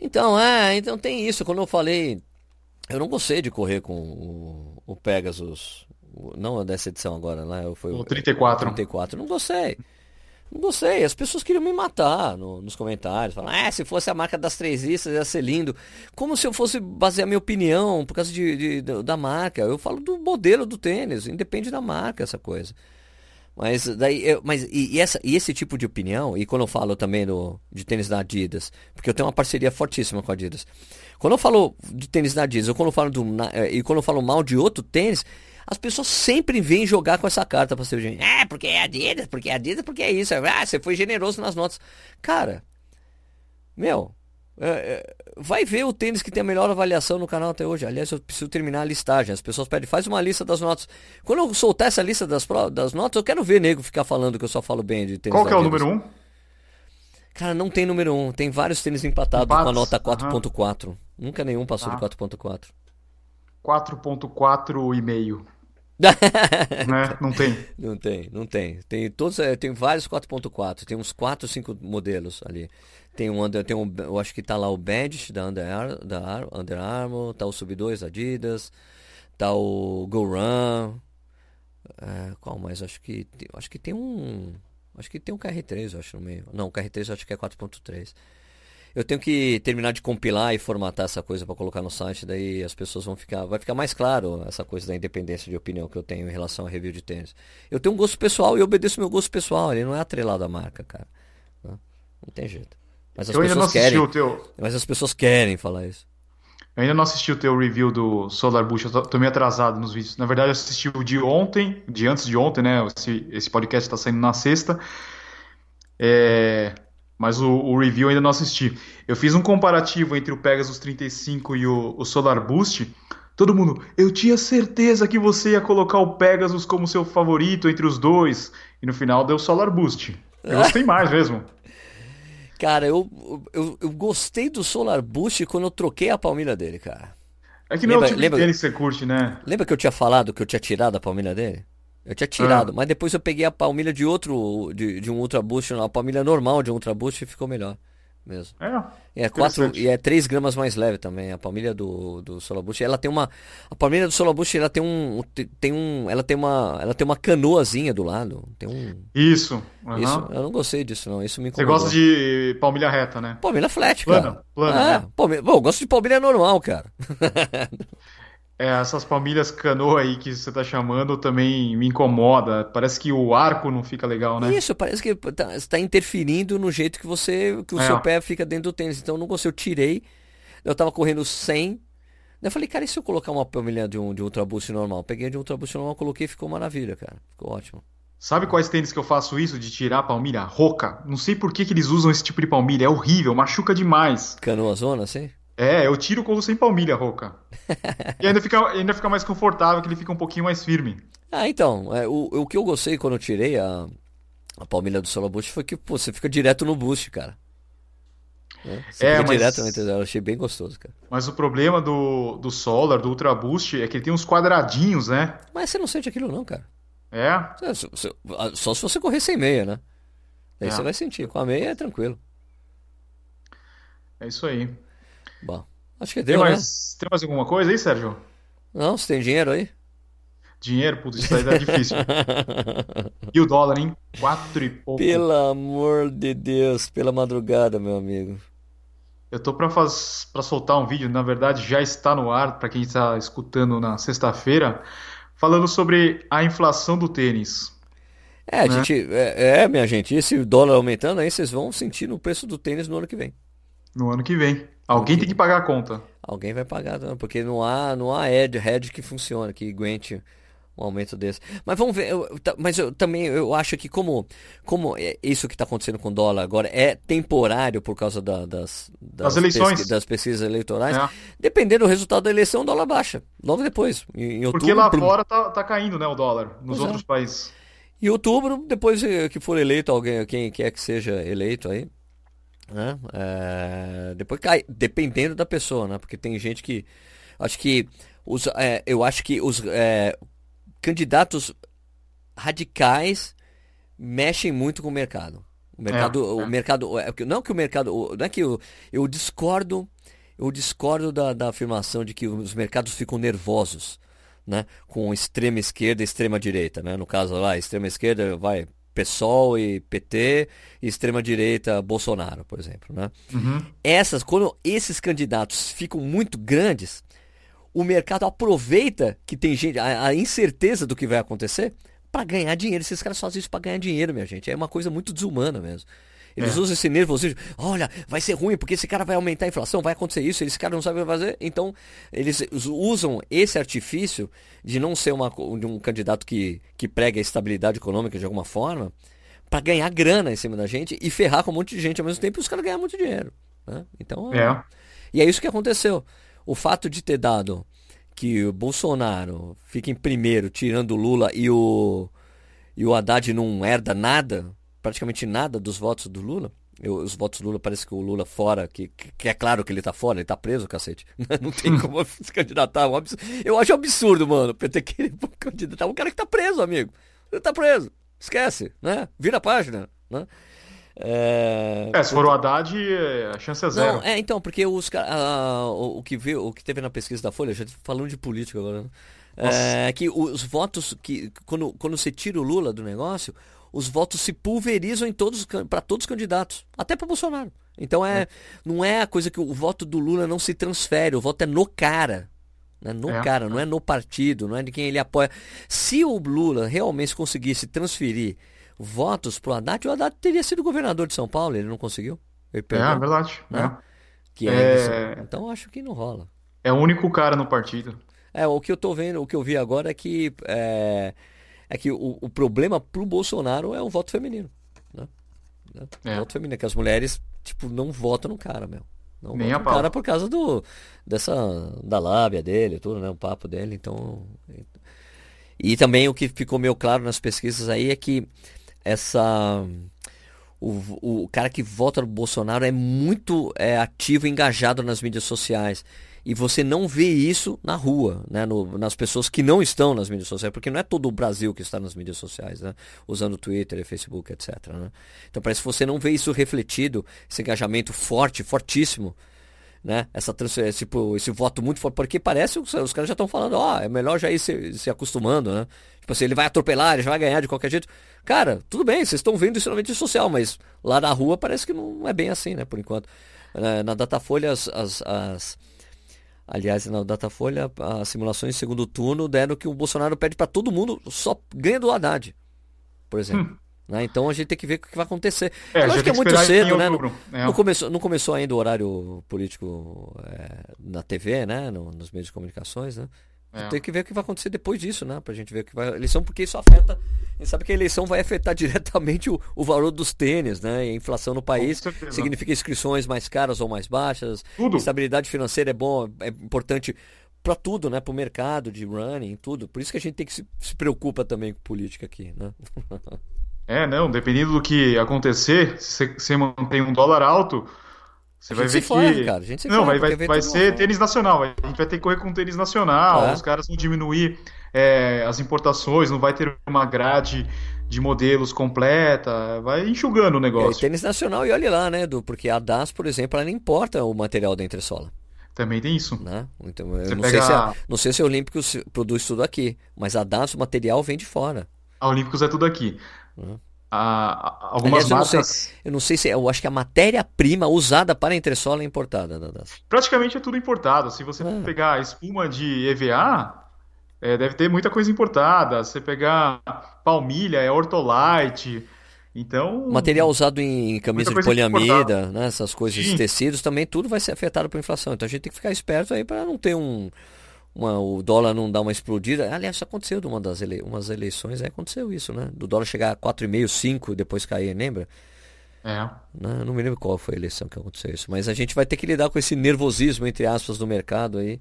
Speaker 2: Então, é, então tem isso. Quando eu falei, eu não gostei de correr com o, o Pegasus, não dessa edição agora, né? Foi,
Speaker 1: o 34.
Speaker 2: 34, não gostei. Não gostei, as pessoas queriam me matar no, nos comentários. Falam, ah, se fosse a marca das três listas ia ser lindo. Como se eu fosse basear minha opinião por causa de, de, da marca. Eu falo do modelo do tênis, independe da marca, essa coisa. Mas daí, eu, mas e, e, essa, e esse tipo de opinião, e quando eu falo também do, de tênis da Adidas, porque eu tenho uma parceria fortíssima com a Adidas. Quando eu falo de tênis da Adidas, ou quando eu falo do, e quando eu falo mal de outro tênis, as pessoas sempre vêm jogar com essa carta pra ser É, porque é Adidas, porque é Adidas, porque é isso. Ah, você foi generoso nas notas. Cara, meu, é, é, vai ver o tênis que tem a melhor avaliação no canal até hoje. Aliás, eu preciso terminar a listagem. As pessoas pedem, faz uma lista das notas. Quando eu soltar essa lista das, das notas, eu quero ver nego ficar falando que eu só falo bem de tênis.
Speaker 1: Qual que é o número 1? Um?
Speaker 2: Cara, não tem número 1. Um. Tem vários tênis empatados Empates? com a nota 4.4. Uhum. Nunca nenhum passou ah. de 4.4.
Speaker 1: 4.4 e meio. né? Não tem.
Speaker 2: Não tem, não tem. Tem todos, é, tem vários 4.4, tem uns 4, 5 modelos ali. Tem um, tem um eu acho que tá lá o Bandit da Under, Ar, da Under Armour, tá o Sub 2 Adidas, tá o Go Run. É, qual mais? Acho que acho que tem um, acho que tem um KR3, eu acho no meio. Não, o KR3 eu acho que é 4.3. Eu tenho que terminar de compilar e formatar essa coisa para colocar no site, daí as pessoas vão ficar. Vai ficar mais claro essa coisa da independência de opinião que eu tenho em relação a review de tênis. Eu tenho um gosto pessoal e obedeço meu gosto pessoal, ele não é atrelado à marca, cara. Não, não tem jeito. Mas as eu pessoas querem. Teu... Mas as pessoas querem falar isso.
Speaker 1: Eu ainda não assisti o teu review do Solar Bush, eu tô, tô meio atrasado nos vídeos. Na verdade, eu assisti o de ontem, de antes de ontem, né? Esse, esse podcast tá saindo na sexta. É, mas o, o, review ainda não assisti. Eu fiz um comparativo entre o Pegasus 35 e o, o Solar Boost. Todo mundo, eu tinha certeza que você ia colocar o Pegasus como seu favorito entre os dois. E no final deu o Solar Boost. Eu gostei mais mesmo.
Speaker 2: Cara, eu, eu, eu gostei do Solar Boost quando eu troquei a palmilha dele, cara.
Speaker 1: É que não lembra, é o tipo lembra, de tênis que você curte, né?
Speaker 2: Lembra que eu tinha falado que eu tinha tirado a palmilha dele? Eu tinha tirado, ah. mas depois eu peguei a palmilha de outro, de, de um Ultra Boost, a palmilha normal de um Ultra Boost e ficou melhor mesmo.
Speaker 1: É.
Speaker 2: E é, quatro, e é 3 gramas mais leve também. A palmilha do, do Solabush, ela tem uma. A palmilha do Solabush, ela tem um. Tem um. Ela tem uma. Ela tem uma canoazinha do lado. Tem um.
Speaker 1: Isso.
Speaker 2: Uhum. Isso. Eu não gostei disso, não. Isso me incomodou.
Speaker 1: Você gosta de palmilha reta, né?
Speaker 2: Palmilha flat, cara.
Speaker 1: Plana, plana.
Speaker 2: Ah, né? palmilha... Bom, eu gosto de palmilha normal, cara.
Speaker 1: É, essas palmilhas canoa aí que você tá chamando também me incomoda. Parece que o arco não fica legal, né?
Speaker 2: Isso, parece que tá, está interferindo no jeito que você que o é. seu pé fica dentro do tênis. Então eu não gostei, eu tirei. Eu tava correndo 100. Eu falei, cara, e se eu colocar uma palmilha de um de Ultra Boost normal? Peguei de Ultra Boost normal, coloquei e ficou maravilha, cara. Ficou ótimo.
Speaker 1: Sabe quais tênis que eu faço isso de tirar a palmilha? Roca. Não sei por que, que eles usam esse tipo de palmilha. É horrível, machuca demais.
Speaker 2: Canoa zona, assim?
Speaker 1: É, eu tiro quando sem palmilha, Roca. e ainda fica, ainda fica mais confortável, que ele fica um pouquinho mais firme.
Speaker 2: Ah, então, é, o, o que eu gostei quando eu tirei a, a palmilha do Solo Boost foi que pô, você fica direto no boost, cara. É, você é, fica mas... direto, eu achei bem gostoso, cara.
Speaker 1: Mas o problema do, do Solar, do Ultra Boost, é que ele tem uns quadradinhos, né?
Speaker 2: Mas você não sente aquilo não, cara.
Speaker 1: É?
Speaker 2: é só se você correr sem meia, né? Aí é. você vai sentir. Com a meia é tranquilo.
Speaker 1: É isso aí.
Speaker 2: Bom, acho que deu,
Speaker 1: tem mais,
Speaker 2: né?
Speaker 1: Tem mais alguma coisa aí, Sérgio?
Speaker 2: Não, você tem dinheiro aí?
Speaker 1: Dinheiro? Putz, isso aí tá difícil. e o dólar, hein? Quatro e pouco.
Speaker 2: Pelo amor de Deus, pela madrugada, meu amigo.
Speaker 1: Eu tô pra, faz... pra soltar um vídeo, na verdade já está no ar, para quem está escutando na sexta-feira, falando sobre a inflação do tênis.
Speaker 2: É, a né? gente, é, é, minha gente, esse dólar aumentando aí, vocês vão sentir no preço do tênis no ano que vem.
Speaker 1: No ano que vem. Alguém tem que pagar a conta.
Speaker 2: Alguém vai pagar, porque não há, não há head, head que funcione, que aguente um aumento desse. Mas vamos ver, eu, mas eu também eu acho que como, como é isso que está acontecendo com o dólar agora é temporário por causa da, das,
Speaker 1: das, eleições.
Speaker 2: Pesqui, das pesquisas eleitorais, é. dependendo do resultado da eleição, o dólar baixa. Logo depois. Em, outubro,
Speaker 1: Porque lá fora tá, tá caindo, né, o dólar, nos pois é. outros é. países.
Speaker 2: Em outubro, depois que for eleito alguém, quem quer que seja eleito aí, né? É, depois cai, dependendo da pessoa, né? Porque tem gente que. Acho que. Os, é, eu acho que os é, candidatos radicais mexem muito com o mercado. O mercado. É, o é. mercado é, não que o mercado. Não é que eu, eu discordo. Eu discordo da, da afirmação de que os mercados ficam nervosos. Né, com extrema esquerda e extrema direita, né? No caso lá, extrema esquerda vai PSOL e PT e extrema-direita Bolsonaro, por exemplo. Né?
Speaker 1: Uhum.
Speaker 2: Essas, quando esses candidatos ficam muito grandes, o mercado aproveita que tem gente, a, a incerteza do que vai acontecer, para ganhar dinheiro. Esses caras fazem isso para ganhar dinheiro, minha gente. É uma coisa muito desumana mesmo. Eles é. usam esse nervosismo. Olha, vai ser ruim porque esse cara vai aumentar a inflação, vai acontecer isso, esse cara não sabe o que fazer. Então, eles usam esse artifício de não ser uma, um candidato que, que prega a estabilidade econômica de alguma forma, para ganhar grana em cima da gente e ferrar com um monte de gente ao mesmo tempo e os caras ganhar muito dinheiro. Né? Então,
Speaker 1: é.
Speaker 2: E é isso que aconteceu. O fato de ter dado que o Bolsonaro fica em primeiro, tirando o Lula e o, e o Haddad não herda nada, praticamente nada dos votos do Lula. Eu, os votos do Lula, parece que o Lula fora, que, que é claro que ele tá fora, ele tá preso, cacete. Não tem como se candidatar. Um eu acho absurdo, mano, o PT querer candidatar um cara que tá preso, amigo. Ele tá preso. Esquece, né? Vira a página, né?
Speaker 1: É, é, se for o Haddad, a chance é zero. Não,
Speaker 2: é, então, porque os o, o, que viu, o que teve na pesquisa da Folha, já falando de política agora, né? É, que os votos que quando, quando você tira o Lula do negócio, os votos se pulverizam em todos para todos os candidatos, até para Bolsonaro. Então é, é, não é a coisa que o voto do Lula não se transfere, o voto é no cara. Né? No é. cara, não é no partido, não é de quem ele apoia. Se o Lula realmente conseguisse transferir votos para o Haddad, o Haddad teria sido governador de São Paulo, ele não conseguiu. Ele
Speaker 1: perdeu, é verdade. Né?
Speaker 2: É. Que é, é... Então acho que não rola.
Speaker 1: É o único cara no partido.
Speaker 2: É, o que eu tô vendo, o que eu vi agora é que é, é que o, o problema pro Bolsonaro é o voto feminino. Né? É. O voto feminino, é que as mulheres, tipo, não votam no cara, meu. Não
Speaker 1: Nem
Speaker 2: votam
Speaker 1: a
Speaker 2: no cara por causa do, dessa, da lábia dele, tudo, né? O papo dele, então... E também o que ficou meio claro nas pesquisas aí é que essa... O, o cara que vota no Bolsonaro é muito é, ativo e engajado nas mídias sociais. E você não vê isso na rua, né? No- nas pessoas que não estão nas mídias sociais, porque não é todo o Brasil que está nas mídias sociais, né? Usando Twitter, Facebook, etc. né? Então parece que você não vê isso refletido, esse engajamento forte, fortíssimo, né? Essa esse, esse voto muito forte, porque parece que os, caras já estão falando, ó, é melhor já ir se, se acostumando, né? Tipo assim, ele vai atropelar, ele já vai ganhar de qualquer jeito. Cara, tudo bem, vocês estão vendo isso na mídia social, mas lá na rua parece que não é bem assim, né? Por enquanto. Na, na Datafolha, as, as, as- Aliás, na Datafolha, as simulações em segundo turno deram que o Bolsonaro pede para todo mundo, só ganha do Haddad, por exemplo. Né? Então a gente tem que ver o que vai acontecer.
Speaker 1: Hum. É,
Speaker 2: Eu acho que é muito cedo, né? Não.
Speaker 1: É.
Speaker 2: não começou, não começou ainda o horário político é, na TV, né? No- nos meios de comunicações, né?
Speaker 1: É.
Speaker 2: Tem que ver o que vai acontecer depois disso, né? Pra gente ver o que vai. A eleição, porque isso afeta. A gente sabe que a eleição vai afetar diretamente o, o valor dos tênis, né? E a inflação no país significa inscrições mais caras ou mais baixas.
Speaker 1: Tudo.
Speaker 2: Estabilidade financeira é bom, é importante pra tudo, né? Pro mercado de running, tudo. Por isso que a gente tem que se, se preocupa também com política aqui, né?
Speaker 1: É, não, dependendo do que acontecer, se você mantém um dólar alto, você vai ver
Speaker 2: se ferra,
Speaker 1: que.
Speaker 2: cara, a gente se
Speaker 1: Não,
Speaker 2: ferra,
Speaker 1: vai, vai, vai ser
Speaker 2: uma-
Speaker 1: tênis nacional. A gente vai ter que correr com tênis nacional.
Speaker 2: É.
Speaker 1: Os caras vão diminuir é, as importações, não vai ter uma grade de modelos completa. Vai enxugando o negócio.
Speaker 2: tênis nacional, e olhe lá, né, Du? Porque a DAS, por exemplo, ela não importa o material da entressola,
Speaker 1: Também tem isso.
Speaker 2: né? Então, eu
Speaker 1: Você
Speaker 2: não,
Speaker 1: pega
Speaker 2: sei se a,
Speaker 1: a-
Speaker 2: não sei se a Olímpicos produz tudo aqui, mas a DAS, o material vem de fora.
Speaker 1: A Olímpicos é tudo aqui.
Speaker 2: Uhum.
Speaker 1: A- a- algumas
Speaker 2: Aliás, eu não sei, eu não sei se, eu acho que a matéria-prima usada para a entressola é importada.
Speaker 1: Praticamente é tudo importado. Se você
Speaker 2: É.
Speaker 1: pegar espuma de EVA, é, deve ter muita coisa importada. Se você pegar palmilha, é Ortolite. Então,
Speaker 2: Material usado em camisa de poliamida, né, essas coisas, tecidos, também tudo vai ser afetado por inflação. Então a gente tem que ficar esperto aí para não ter um, uma- o dólar não dar uma explodida. Aliás, isso aconteceu de uma das ele, umas eleições, aí aconteceu isso, né? Do dólar chegar a 4,5, 5, depois cair, lembra?
Speaker 1: é.
Speaker 2: Né? Eu não me lembro qual foi a eleição que aconteceu isso, mas a gente vai ter que lidar com esse nervosismo, entre aspas, do mercado aí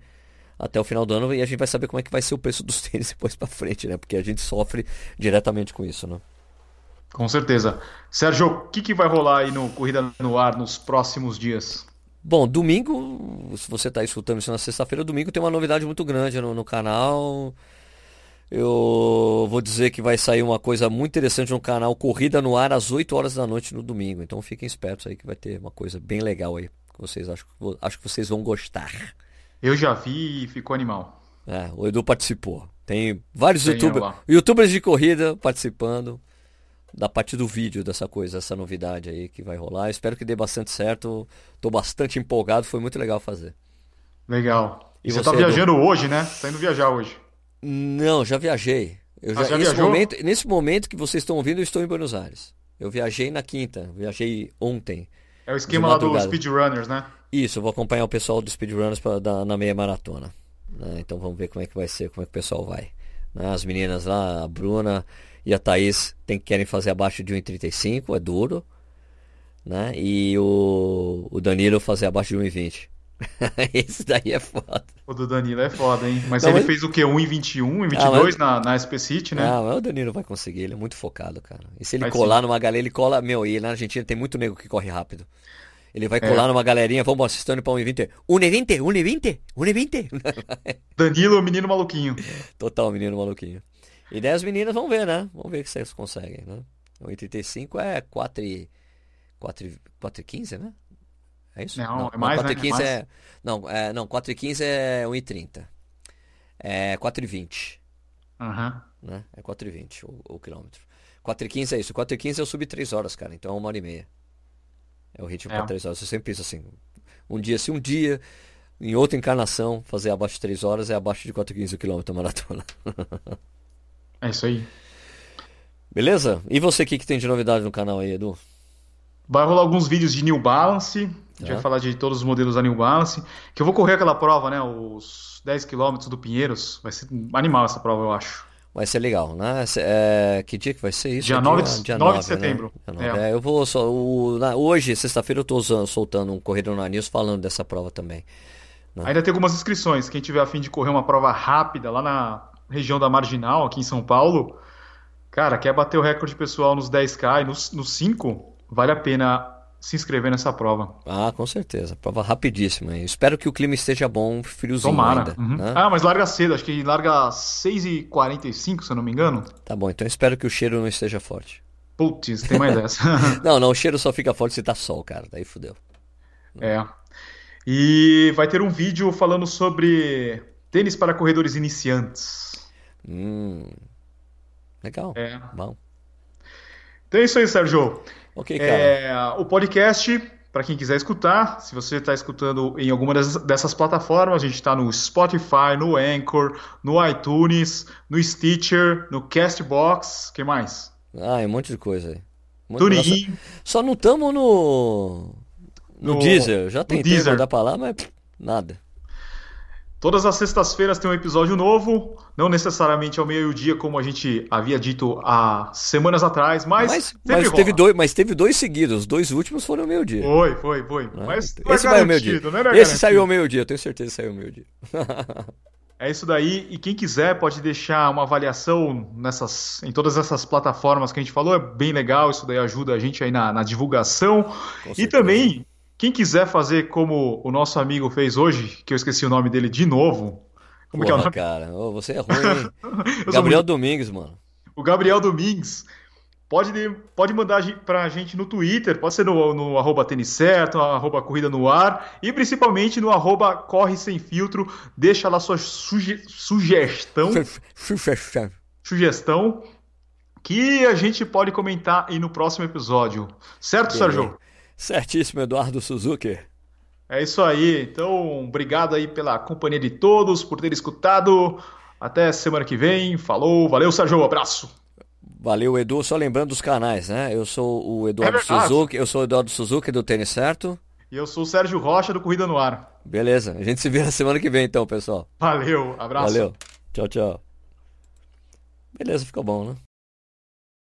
Speaker 2: até o final do ano e a gente vai saber como é que vai ser o preço dos tênis depois para frente, né? Porque a gente sofre diretamente com isso, né?
Speaker 1: Com certeza. Sérgio, o que, que vai rolar aí no Corrida no Ar nos próximos dias?
Speaker 2: Bom, domingo, se você está escutando isso na sexta-feira, domingo tem uma novidade muito grande no, no canal. Eu vou dizer que vai sair uma coisa muito interessante no canal Corrida no Ar às 8 horas da noite no domingo. Então fiquem espertos aí que vai ter uma coisa bem legal aí. Que vocês acho, acho que vocês vão gostar.
Speaker 1: Eu já vi e ficou animal.
Speaker 2: É, o Edu participou. Tem vários
Speaker 1: Tem
Speaker 2: youtubers, youtubers de corrida participando da parte do vídeo dessa coisa, essa novidade aí que vai rolar. Espero que dê bastante certo. Tô bastante empolgado, foi muito legal fazer.
Speaker 1: Legal. E,
Speaker 2: E
Speaker 1: você
Speaker 2: você,
Speaker 1: tá viajando hoje, né? Tá indo viajar hoje.
Speaker 2: Não, já viajei. Eu
Speaker 1: Ah,
Speaker 2: já,
Speaker 1: já
Speaker 2: nesse
Speaker 1: viajou?
Speaker 2: momento, nesse momento que vocês estão ouvindo, eu estou em Buenos Aires. Eu viajei na quinta, viajei ontem.
Speaker 1: É o esquema lá do. Speedrunners, né?
Speaker 2: Isso, eu vou acompanhar o pessoal do Speedrunners pra, da, na meia maratona. né? Então vamos ver como é que vai ser, como é que o pessoal vai. Né? As meninas lá, a Bruna e a Thaís, tem, querem fazer abaixo de 1,35, é duro. Né? E o, o Danilo fazer abaixo de 1,20. Esse daí é foda.
Speaker 1: O do Danilo é foda, hein? Mas
Speaker 2: Não,
Speaker 1: ele
Speaker 2: mas-
Speaker 1: fez o quê? 1,21, 1,22
Speaker 2: Ah, mas-
Speaker 1: na, na SP City, né?
Speaker 2: Mas o Danilo vai conseguir, ele é muito focado, cara. E se ele
Speaker 1: Vai
Speaker 2: colar numa galera, ele cola. Meu, e na Argentina tem muito nego que corre rápido. Ele vai colar numa galerinha, vamos, vocês estão indo pra 1,20. 1,20? 1,20? 1,20?
Speaker 1: Danilo, o menino maluquinho.
Speaker 2: Total, menino maluquinho. E daí as meninas vão ver, né? Vamos ver se vocês conseguem, né? 1,35 é 4 e... 4 e... 4 e 15, né? É isso?
Speaker 1: Não, é mais,
Speaker 2: 4 e
Speaker 1: né?
Speaker 2: 15
Speaker 1: É
Speaker 2: é... Não, é... não, 4 e 15 é 1,30. É 4 e 20.
Speaker 1: Aham.
Speaker 2: né? É 4,20 o, o quilômetro. 4,15 é isso. 4,15 eu subi 3 horas, cara. Então é uma hora e meia. É o ritmo
Speaker 1: É.
Speaker 2: para 3 horas. Eu sempre penso assim. Um dia, se um dia, em outra encarnação, fazer abaixo de 3 horas é abaixo de 4,15 o quilômetro maratona.
Speaker 1: É isso aí.
Speaker 2: Beleza? E você, o que, que tem de novidade no canal aí, Edu?
Speaker 1: Vai rolar alguns vídeos de New Balance. A gente tá. vai falar de todos os modelos da New Balance. Que eu vou correr aquela prova, né? Os 10 km do Pinheiros. Vai ser animal essa prova, eu acho.
Speaker 2: Vai ser legal, né? É, que dia que vai ser isso?
Speaker 1: Dia, 9, de, dia 9 de setembro.
Speaker 2: Né? É. eu vou só. O, na, hoje, sexta-feira, eu estou soltando um Corredor na News falando dessa prova também.
Speaker 1: Né? Ainda tem algumas inscrições. Quem tiver afim de correr uma prova rápida lá na região da Marginal, aqui em São Paulo, cara, quer bater o recorde pessoal nos 10K e nos, nos 5, vale a pena se inscrever nessa prova.
Speaker 2: Ah, com certeza. Prova rapidíssima. espero que o clima esteja bom, friozinho Tomara. ainda.
Speaker 1: Uhum. Né? Ah, mas larga cedo. Acho que larga 6h45, se eu não me engano.
Speaker 2: Tá bom, então espero que o cheiro não esteja forte.
Speaker 1: Putz, tem mais dessa.
Speaker 2: não, não, o cheiro só fica forte se tá sol, cara. Daí fudeu.
Speaker 1: É. E vai ter um vídeo falando sobre tênis para corredores iniciantes.
Speaker 2: Hum. Legal. É. Bom.
Speaker 1: Então é isso aí, Sérgio.
Speaker 2: Ok, cara.
Speaker 1: É, o podcast, para quem quiser escutar, se você está escutando em alguma dessas plataformas, a gente está no Spotify, no Anchor, no iTunes, no Stitcher, no Castbox, que mais?
Speaker 2: Ah, é um monte de coisa aí.
Speaker 1: TuneIn.
Speaker 2: Só não estamos no, no, no Deezer. Já tentei mandar para lá, mas nada.
Speaker 1: Todas as sextas-feiras tem um episódio novo, não necessariamente ao meio-dia, como a gente havia dito há semanas atrás, mas.
Speaker 2: Mas, mas teve, dois, mas teve dois seguidos, os dois últimos foram ao meio-dia.
Speaker 1: Foi, foi, foi. Ah,
Speaker 2: mas esse vai ao meio-dia. É esse saiu ao meio-dia, tenho certeza que saiu ao meio-dia.
Speaker 1: é isso daí, e quem quiser pode deixar uma avaliação nessas, em todas essas plataformas que a gente falou, é bem legal, isso daí ajuda a gente aí na, na divulgação. E também quem quiser fazer como o nosso amigo fez hoje, que eu esqueci o nome dele de novo.
Speaker 2: Como Porra, que é o nome? cara, oh, você é ruim. Gabriel muito... Domingues, mano.
Speaker 1: O Gabriel Domingues. Pode, pode mandar pra gente no Twitter, pode ser no, no arroba tênis certo, no arroba corrida no ar e principalmente no arroba corre sem filtro. Deixa lá sua suge, sugestão.
Speaker 2: Sugestão.
Speaker 1: Sugestão que a gente pode comentar aí no próximo episódio. Certo, Beleza. Sérgio?
Speaker 2: Certíssimo, Eduardo Suzuki.
Speaker 1: É isso aí. Então, obrigado aí pela companhia de todos, por ter escutado. Até semana que vem. Falou, valeu, Sérgio. Abraço.
Speaker 2: Valeu, Edu. Só lembrando dos canais, né? Eu sou o Eduardo é Suzuki, eu sou o Eduardo Suzuki do Tênis Certo.
Speaker 1: E eu sou o Sérgio Rocha do Corrida no Ar.
Speaker 2: Beleza, a gente se vê na semana que vem então, pessoal.
Speaker 1: Valeu, abraço.
Speaker 2: Valeu. Tchau, tchau. Beleza, ficou bom, né?